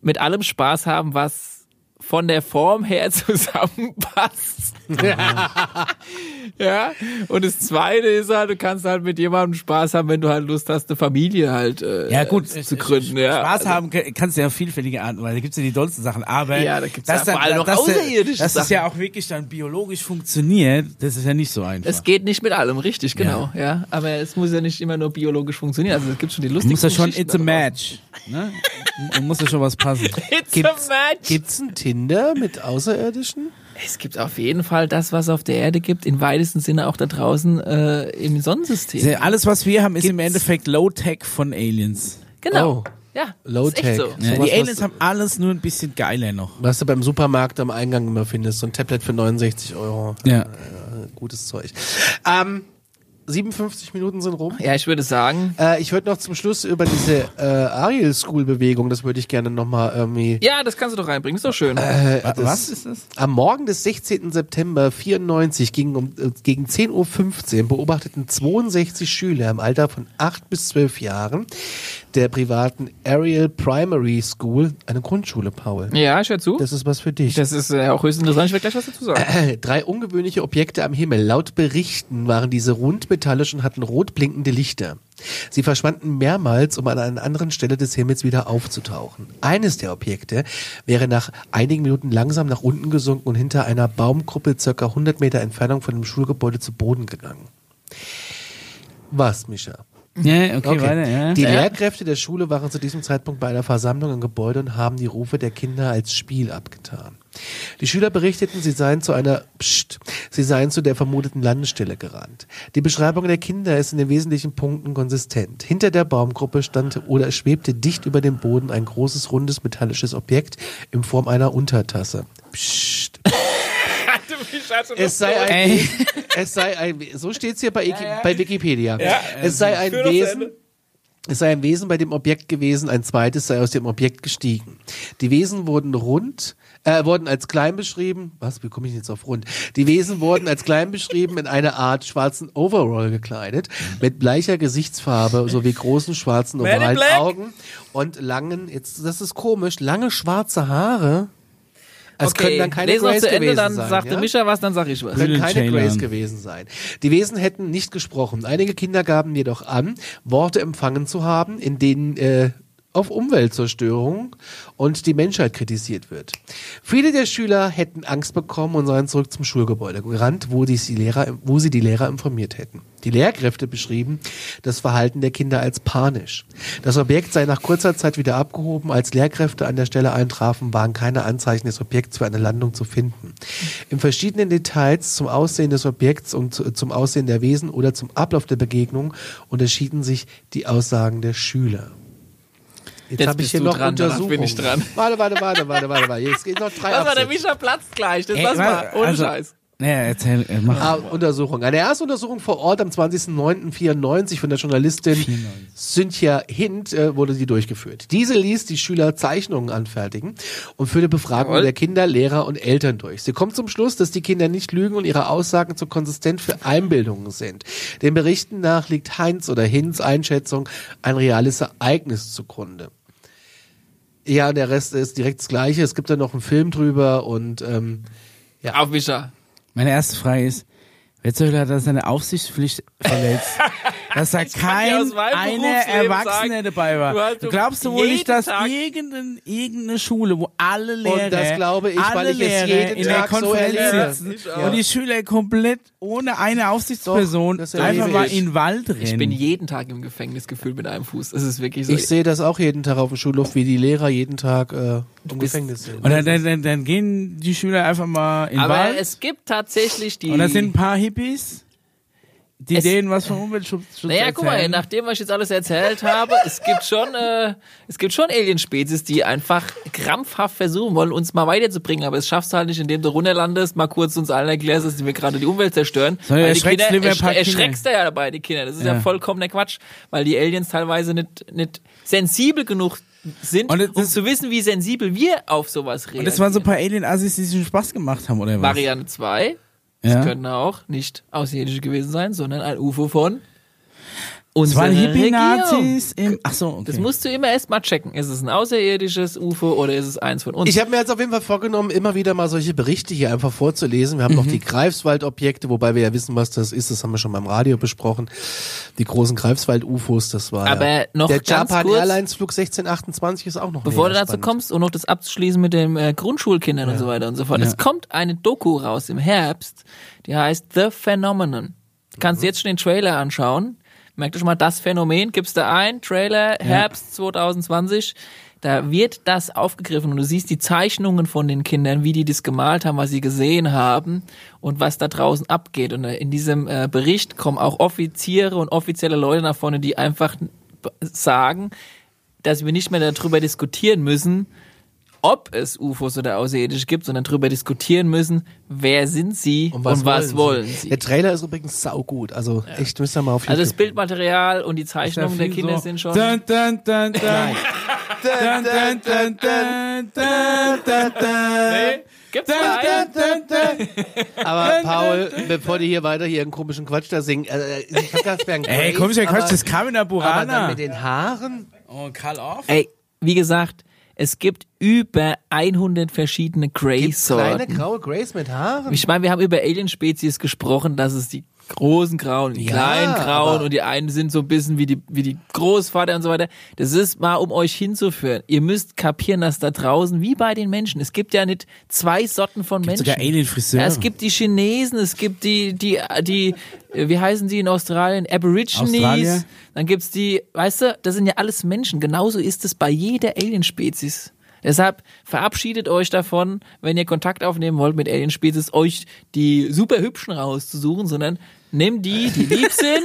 Speaker 3: mit allem Spaß haben, was von der Form her zusammenpasst. ja. Und das zweite ist halt, du kannst halt mit jemandem Spaß haben, wenn du halt Lust hast, eine Familie halt äh,
Speaker 1: ja gut,
Speaker 3: zu gründen. Ja.
Speaker 1: Spaß
Speaker 3: Also-
Speaker 1: haben kann- kannst du ja auf vielfältige Arten, weil da gibt's ja die dollsten Sachen. Aber
Speaker 3: Ja, da gibt's
Speaker 1: dass
Speaker 3: ja vor allem noch
Speaker 1: dass,
Speaker 3: außerirdische
Speaker 1: Dass das
Speaker 3: Sachen.
Speaker 1: ja auch wirklich dann biologisch funktioniert, das ist ja nicht so einfach.
Speaker 3: Es geht nicht mit allem, richtig, genau. Ja. Aber es muss ja nicht immer nur biologisch funktionieren. Also es gibt schon die
Speaker 1: Man
Speaker 3: lustigsten
Speaker 1: muss ja schon, it's a match. Ne? Man muss ja schon was passen.
Speaker 3: It's
Speaker 2: Gibt's-
Speaker 3: a match.
Speaker 2: gibt's ein Tinder mit Außerirdischen?
Speaker 3: Es gibt auf jeden Fall das, was auf der Erde gibt, im weitesten Sinne auch da draußen äh, im Sonnensystem.
Speaker 1: Alles, was wir haben, ist im
Speaker 2: Gibt's-
Speaker 1: Endeffekt Low-Tech von Aliens.
Speaker 3: Genau.
Speaker 2: Oh.
Speaker 3: Ja,
Speaker 2: Low-Tech.
Speaker 3: so.
Speaker 2: Ja.
Speaker 1: Die Aliens haben alles nur ein bisschen geiler noch.
Speaker 2: Was du beim Supermarkt am Eingang immer findest, so ein Tablet für 69 Euro.
Speaker 1: Ja.
Speaker 2: Äh, gutes Zeug. Ähm, 57 Minuten sind rum.
Speaker 3: Ja, ich würde sagen.
Speaker 2: Äh, ich würde noch zum Schluss über diese äh, Ariel School Bewegung, das würde ich gerne nochmal irgendwie.
Speaker 3: Ja, das kannst du doch reinbringen, ist doch schön.
Speaker 2: Äh, das-
Speaker 1: Was ist das?
Speaker 2: Am Morgen des 16. September 94 gegen, um, äh, gegen 10.15 Uhr beobachteten 62 Schüler im Alter von 8 bis 12 Jahren der privaten Ariel Primary School, eine Grundschule, Paul.
Speaker 3: ja, ich höre zu.
Speaker 2: Das ist was für dich.
Speaker 3: Das ist äh, auch höchst interessant. Ich werde gleich was dazu sagen.
Speaker 2: Äh, Drei ungewöhnliche Objekte am Himmel. Laut Berichten waren diese rundmetallisch und hatten rot blinkende Lichter. Sie verschwanden mehrmals, um an einer anderen Stelle des Himmels wieder aufzutauchen. Eines der Objekte wäre nach einigen Minuten langsam nach unten gesunken und hinter einer Baumgruppe circa 100 Meter Entfernung von dem Schulgebäude zu Boden gegangen. Was, Mischa?
Speaker 1: Ja, okay, weiter, ja.
Speaker 2: Die. Lehrkräfte der Schule waren zu diesem Zeitpunkt bei einer Versammlung im Gebäude und haben die Rufe der Kinder als Spiel abgetan. Die Schüler berichteten, sie seien zu einer Psst, sie seien zu der vermuteten Landestelle gerannt. Die Beschreibung der Kinder ist in den wesentlichen Punkten konsistent. Hinter der Baumgruppe stand oder schwebte dicht über dem Boden ein großes rundes metallisches Objekt in Form einer Untertasse. Psst. Es sei ein, es sei ein, so steht's hier bei, bei Wikipedia. es sei ein Wesen, es sei ein Wesen bei dem Objekt gewesen, ein zweites sei aus dem Objekt gestiegen. Die Wesen wurden rund, äh, wurden als klein beschrieben. Was, wie komme ich jetzt auf rund? Die Wesen wurden als klein beschrieben in eine Art schwarzen Overall gekleidet, mit bleicher Gesichtsfarbe sowie großen schwarzen ovalen. Augen und langen, jetzt, das ist komisch, lange schwarze Haare. Es können dann keine
Speaker 3: lese noch
Speaker 2: Grays
Speaker 3: zu Ende,
Speaker 2: gewesen
Speaker 3: dann
Speaker 2: sein,
Speaker 3: sagt
Speaker 2: ja?
Speaker 3: der Mischa was, dann sag ich was.
Speaker 2: können keine
Speaker 1: Ceylan.
Speaker 2: Grays gewesen sein. Die Wesen hätten nicht gesprochen. Einige Kinder gaben jedoch an, Worte empfangen zu haben, in denen äh, auf Umweltzerstörung und die Menschheit kritisiert wird. Viele der Schüler hätten Angst bekommen und seien zurück zum Schulgebäude gerannt, wo, die Lehrer, wo sie die Lehrer informiert hätten. Die Lehrkräfte beschrieben das Verhalten der Kinder als panisch. Das Objekt sei nach kurzer Zeit wieder abgehoben. Als Lehrkräfte an der Stelle eintrafen, waren keine Anzeichen des Objekts für eine Landung zu finden. In verschiedenen Details zum Aussehen des Objekts und zu- zum Aussehen der Wesen oder zum Ablauf der Begegnung unterschieden sich die Aussagen der Schüler. Jetzt,
Speaker 3: Jetzt
Speaker 2: habe ich hier noch
Speaker 3: dran, danach
Speaker 2: Untersuchungen.
Speaker 3: bin ich dran.
Speaker 2: Warte, warte, warte, warte, warte, warte. Jetzt geht noch drei
Speaker 3: war der. Mischa platzt gleich, das
Speaker 1: Ey,
Speaker 3: lass mal, ohne
Speaker 1: also-
Speaker 3: Scheiß.
Speaker 1: Naja, erzähl, äh, mach.
Speaker 2: Ah, Untersuchung. Eine erste Untersuchung vor Ort am 20.09.94 von der Journalistin
Speaker 1: 94.
Speaker 2: Cynthia Hint äh, wurde sie durchgeführt. Diese ließ die Schüler Zeichnungen anfertigen und führte Befragungen
Speaker 3: Jawohl.
Speaker 2: der Kinder, Lehrer und Eltern durch. Sie kommt zum Schluss, dass die Kinder nicht lügen und ihre Aussagen zu konsistent für Einbildungen sind. Den Berichten nach liegt Heinz oder Hinz Einschätzung ein reales Ereignis zugrunde. Ja, der Rest ist direkt das Gleiche. Es gibt da noch einen Film drüber und ähm, ja.
Speaker 3: Auf Mischa.
Speaker 1: Meine erste Frage ist, wer zur Hölle hat da seine Aufsichtspflicht verletzt? Dass da kein
Speaker 3: Berufsleben
Speaker 1: Erwachsene
Speaker 3: sagen,
Speaker 1: dabei war.
Speaker 3: du hast
Speaker 1: Du
Speaker 3: doch
Speaker 1: glaubst du wohl nicht, dass
Speaker 3: Tag-
Speaker 1: irgendein, irgendeine Schule, wo alle Lehrer,
Speaker 2: das glaube ich, weil
Speaker 1: alle
Speaker 2: ich es
Speaker 1: Lehrer
Speaker 2: jeden
Speaker 1: in der
Speaker 2: Tag so
Speaker 1: Konferenz
Speaker 2: erlebe.
Speaker 1: sitzen
Speaker 3: Ich
Speaker 1: und die Schüler komplett ohne eine Aufsichtsperson
Speaker 2: Doch, das
Speaker 1: einfach mal
Speaker 2: ich.
Speaker 1: in den Wald rennen.
Speaker 3: Ich bin jeden Tag im Gefängnis gefühlt mit einem Fuß. Das ist wirklich so.
Speaker 2: Ich sehe das auch jeden Tag auf dem Schulhof, wie die Lehrer jeden Tag äh, im Gefängnis sind.
Speaker 1: und dann, dann, dann, dann gehen die Schüler einfach mal in den
Speaker 3: Aber
Speaker 1: Wald
Speaker 3: es gibt tatsächlich die.
Speaker 1: und da sind ein paar Hippies, die
Speaker 3: Es-
Speaker 1: denen was vom Umweltschutz Schutz
Speaker 3: Naja, guck mal,
Speaker 1: erzählen.
Speaker 3: nachdem was ich jetzt alles erzählt habe, es gibt schon, äh, es gibt schon Alienspezies, die einfach krampfhaft versuchen wollen, uns mal weiterzubringen, aber es schaffst du halt nicht, indem du runterlandest, mal kurz uns allen erklärst, dass wir gerade die Umwelt zerstören.
Speaker 1: Sondern
Speaker 3: Weil die
Speaker 1: erschreckst
Speaker 3: Kinder, ersch- erschreckst du ja dabei, die Kinder. Das ist ja,
Speaker 1: Ja.
Speaker 3: vollkommener Quatsch, weil die Aliens teilweise nicht, nicht sensibel genug sind,
Speaker 1: Und
Speaker 3: um zu wissen, wie sensibel wir auf sowas reagieren.
Speaker 1: Und das waren so ein paar Alien-Assis, die sich schon Spaß gemacht haben, oder was?
Speaker 3: Variante 2,
Speaker 1: ja.
Speaker 3: das könnten auch nicht Außerirdische gewesen sein, sondern ein UFO von
Speaker 1: Das waren
Speaker 3: unserer Regierung.
Speaker 1: Hippie-Nazis im, ach so, okay.
Speaker 3: Das musst du immer erst mal checken. Ist es ein außerirdisches UFO oder ist es eins von uns?
Speaker 2: Ich habe mir jetzt auf jeden Fall vorgenommen, immer wieder mal solche Berichte hier einfach vorzulesen. Wir haben
Speaker 3: Mhm.
Speaker 2: noch die Greifswald-Objekte, wobei wir ja wissen, was das ist. Das haben wir schon beim Radio besprochen. Die großen Greifswald-UFOs, das war
Speaker 3: Aber
Speaker 2: ja.
Speaker 3: noch
Speaker 2: der
Speaker 3: ganz
Speaker 2: Japan
Speaker 3: kurz-
Speaker 2: Airlines Flug 1628 ist auch noch
Speaker 3: Bevor du dazu
Speaker 2: spannend.
Speaker 3: kommst und noch das abzuschließen mit den äh, Grundschulkindern und so weiter und so fort.
Speaker 1: Ja.
Speaker 3: Es kommt eine Doku raus im Herbst, die heißt The Phenomenon. Du kannst
Speaker 2: Mhm.
Speaker 3: jetzt schon den Trailer anschauen. Merkt euch mal das Phänomen. Gibst da ein, Trailer, Herbst 2020. Da wird das aufgegriffen und du siehst die Zeichnungen von den Kindern, wie die das gemalt haben, was sie gesehen haben und was da draußen abgeht. Und äh, in diesem äh, Bericht kommen auch Offiziere und offizielle Leute nach vorne, die einfach sagen, dass wir nicht mehr darüber diskutieren müssen, ob es UFOs oder Außerirdische gibt, sondern darüber diskutieren müssen, wer sind sie und was, wollen, sie.
Speaker 2: Der Trailer ist übrigens saugut. Also echt, müsst ihr mal auf
Speaker 3: Also das
Speaker 2: YouTube-
Speaker 3: Bildmaterial und die Zeichnungen der Kinder
Speaker 1: so,
Speaker 3: sind schon.
Speaker 1: Dun, dun, dun, dun. Dun, dun, dun, dun, dun, dun, dun.
Speaker 3: Gibt's da einen?
Speaker 2: Aber Paul, bevor die hier weiter hier einen komischen Quatsch da singen, äh, ich hab wäre ein
Speaker 1: Ey,
Speaker 2: Grace,
Speaker 1: komischer Quatsch, das kam in der
Speaker 2: Aber dann
Speaker 1: Burana.
Speaker 2: mit den Haaren?
Speaker 1: Oh, Karl Orff?
Speaker 3: Ey, wie gesagt, es gibt über 100 verschiedene
Speaker 2: Gibt's kleine
Speaker 3: Grey-Sorten.
Speaker 2: graue Grace mit Haaren?
Speaker 3: Ich meine, wir haben über Alien-Spezies gesprochen, dass es die großen Grauen, die
Speaker 2: Ja,
Speaker 3: kleinen Grauen und die einen sind so ein bisschen wie die, wie die Großvater und so weiter. Das ist mal, um euch hinzuführen. Ihr müsst kapieren, dass da draußen, wie bei den Menschen, es gibt ja nicht zwei Sorten von Menschen.
Speaker 1: sogar Alien-Friseure.
Speaker 3: Ja, es gibt die Chinesen, es gibt die, die, die, wie heißen die in Australien? Aborigines.
Speaker 1: Australier?
Speaker 3: Dann gibt's die, weißt du, das sind ja alles Menschen. Genauso ist es bei jeder Alien-Spezies. Deshalb verabschiedet euch davon, wenn ihr Kontakt aufnehmen wollt mit Alien-Spezies, euch die super hübschen rauszusuchen, sondern nehmt die, die lieb sind,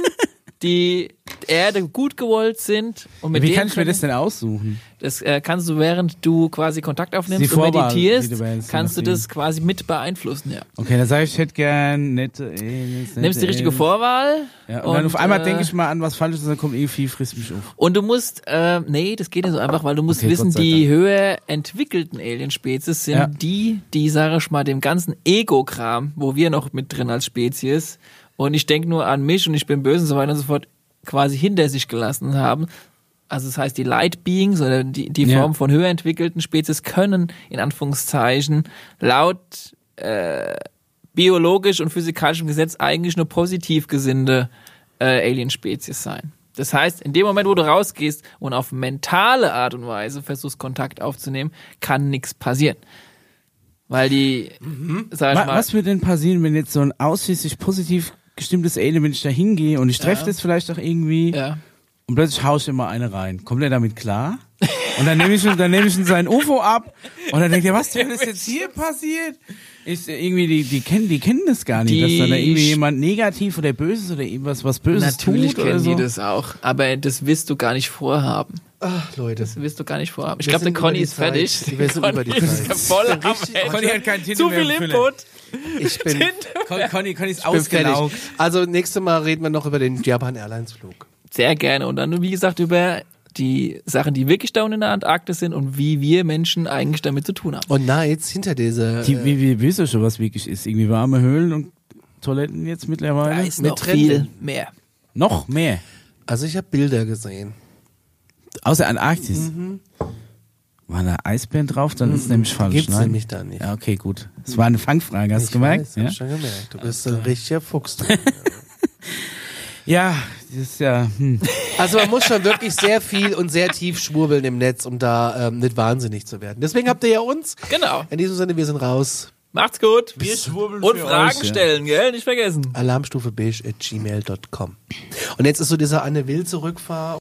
Speaker 3: die Erde gut gewollt sind. Und mit
Speaker 1: Wie kann ich mir das denn aussuchen?
Speaker 3: das äh, kannst du, während du quasi Kontakt aufnimmst und meditierst,
Speaker 1: du
Speaker 3: kannst du das quasi mit beeinflussen, ja.
Speaker 1: Okay, dann sage ich, ich hätte gern nette Aliens. nette
Speaker 3: Nimmst die richtige
Speaker 1: Aliens.
Speaker 3: Vorwahl.
Speaker 1: Ja, und, dann auf einmal
Speaker 3: äh,
Speaker 1: denke ich mal an was Falsches und dann kommt irgendwie frisst mich auf.
Speaker 3: Und du musst, äh, nee, das geht nicht so einfach, weil du musst
Speaker 1: Okay,
Speaker 3: wissen, die höher entwickelten Alien-Spezies sind
Speaker 1: Ja.
Speaker 3: die, die, sage ich mal, dem ganzen Ego-Kram, wo wir noch mit drin als Spezies, und ich denke nur an mich und ich bin böse und so weiter und so fort, quasi hinter sich gelassen haben. Also das heißt, die Light Beings oder die, die
Speaker 1: Ja.
Speaker 3: Form von höher entwickelten Spezies können in Anführungszeichen laut äh, biologisch und physikalischem Gesetz eigentlich nur positiv gesinnte äh, Alien-Spezies sein. Das heißt, in dem Moment, wo du rausgehst und auf mentale Art und Weise versuchst, Kontakt aufzunehmen, kann nichts passieren. Weil die, sag ich
Speaker 1: Wa
Speaker 3: mal,
Speaker 1: was würde denn passieren, wenn jetzt so ein ausschließlich positiv gestimmtes Alien, wenn ich da hingehe und ich treffe
Speaker 3: Ja.
Speaker 1: das vielleicht auch irgendwie
Speaker 3: ja,
Speaker 1: und plötzlich haue ich immer eine rein. Kommt er damit klar? Und dann nehme ich, ihm- dann nehme ich ihm sein UFO ab und dann denkt er, was denn ist jetzt hier passiert? Ist irgendwie, die, die kennen, die kennen das gar nicht,
Speaker 3: Die
Speaker 1: dass dann da irgendwie jemand negativ oder böses oder irgendwas, was Böses
Speaker 3: natürlich
Speaker 1: tut
Speaker 3: kennen
Speaker 1: so.
Speaker 3: die das auch, aber das wirst du gar nicht vorhaben.
Speaker 2: Ach, Leute.
Speaker 3: Das wirst du gar nicht vorhaben. Ich glaube, der Conny ist fertig.
Speaker 2: Wir sind
Speaker 3: Der
Speaker 2: über die Zeit.
Speaker 3: voll am Ende.
Speaker 1: Conny hat keinen Titel
Speaker 3: Zu viel. Input.
Speaker 2: Ich bin,
Speaker 1: Con Conny, Conny ist ausgelaugt.
Speaker 2: Also nächstes Mal reden wir noch über den Japan Airlines Flug.
Speaker 3: Sehr gerne. Und dann, wie gesagt, über die Sachen, die wirklich da unten in der Antarktis sind und wie wir Menschen eigentlich damit zu tun haben.
Speaker 2: Und Nights hinter dieser
Speaker 1: Die, wie, wie wisst ihr schon, was wirklich ist? Irgendwie warme Höhlen und Toiletten jetzt mittlerweile?
Speaker 3: Da ist
Speaker 2: mit
Speaker 3: noch
Speaker 2: Trenden.
Speaker 3: viel mehr.
Speaker 1: Noch mehr.
Speaker 2: Also ich habe Bilder gesehen.
Speaker 1: Außer Antarktis. War da Eisbären drauf? Dann ist nämlich falsch.
Speaker 2: Gibt's
Speaker 1: Nein.
Speaker 2: nämlich da nicht.
Speaker 1: Ja, okay, gut. Das war eine Fangfrage, hast
Speaker 2: Ich
Speaker 1: du gemerkt?
Speaker 2: Weiß,
Speaker 1: ja?
Speaker 2: hab schon gemerkt. Du bist ein richtiger Fuchs. drin.
Speaker 1: ja, das ist ja. Hm.
Speaker 2: Also man muss schon wirklich sehr viel und sehr tief schwurbeln im Netz, um da ähm, nicht wahnsinnig zu werden. Deswegen habt ihr ja uns.
Speaker 3: Genau.
Speaker 2: In diesem Sinne, wir sind raus.
Speaker 3: Macht's gut.
Speaker 1: Wir schwurbeln
Speaker 3: Und
Speaker 1: für
Speaker 3: Fragen
Speaker 1: euch, ja.
Speaker 3: stellen, gell? Nicht vergessen.
Speaker 2: Alarmstufe beige at gmail.com. Und jetzt ist so dieser Anne Will zurückfahr.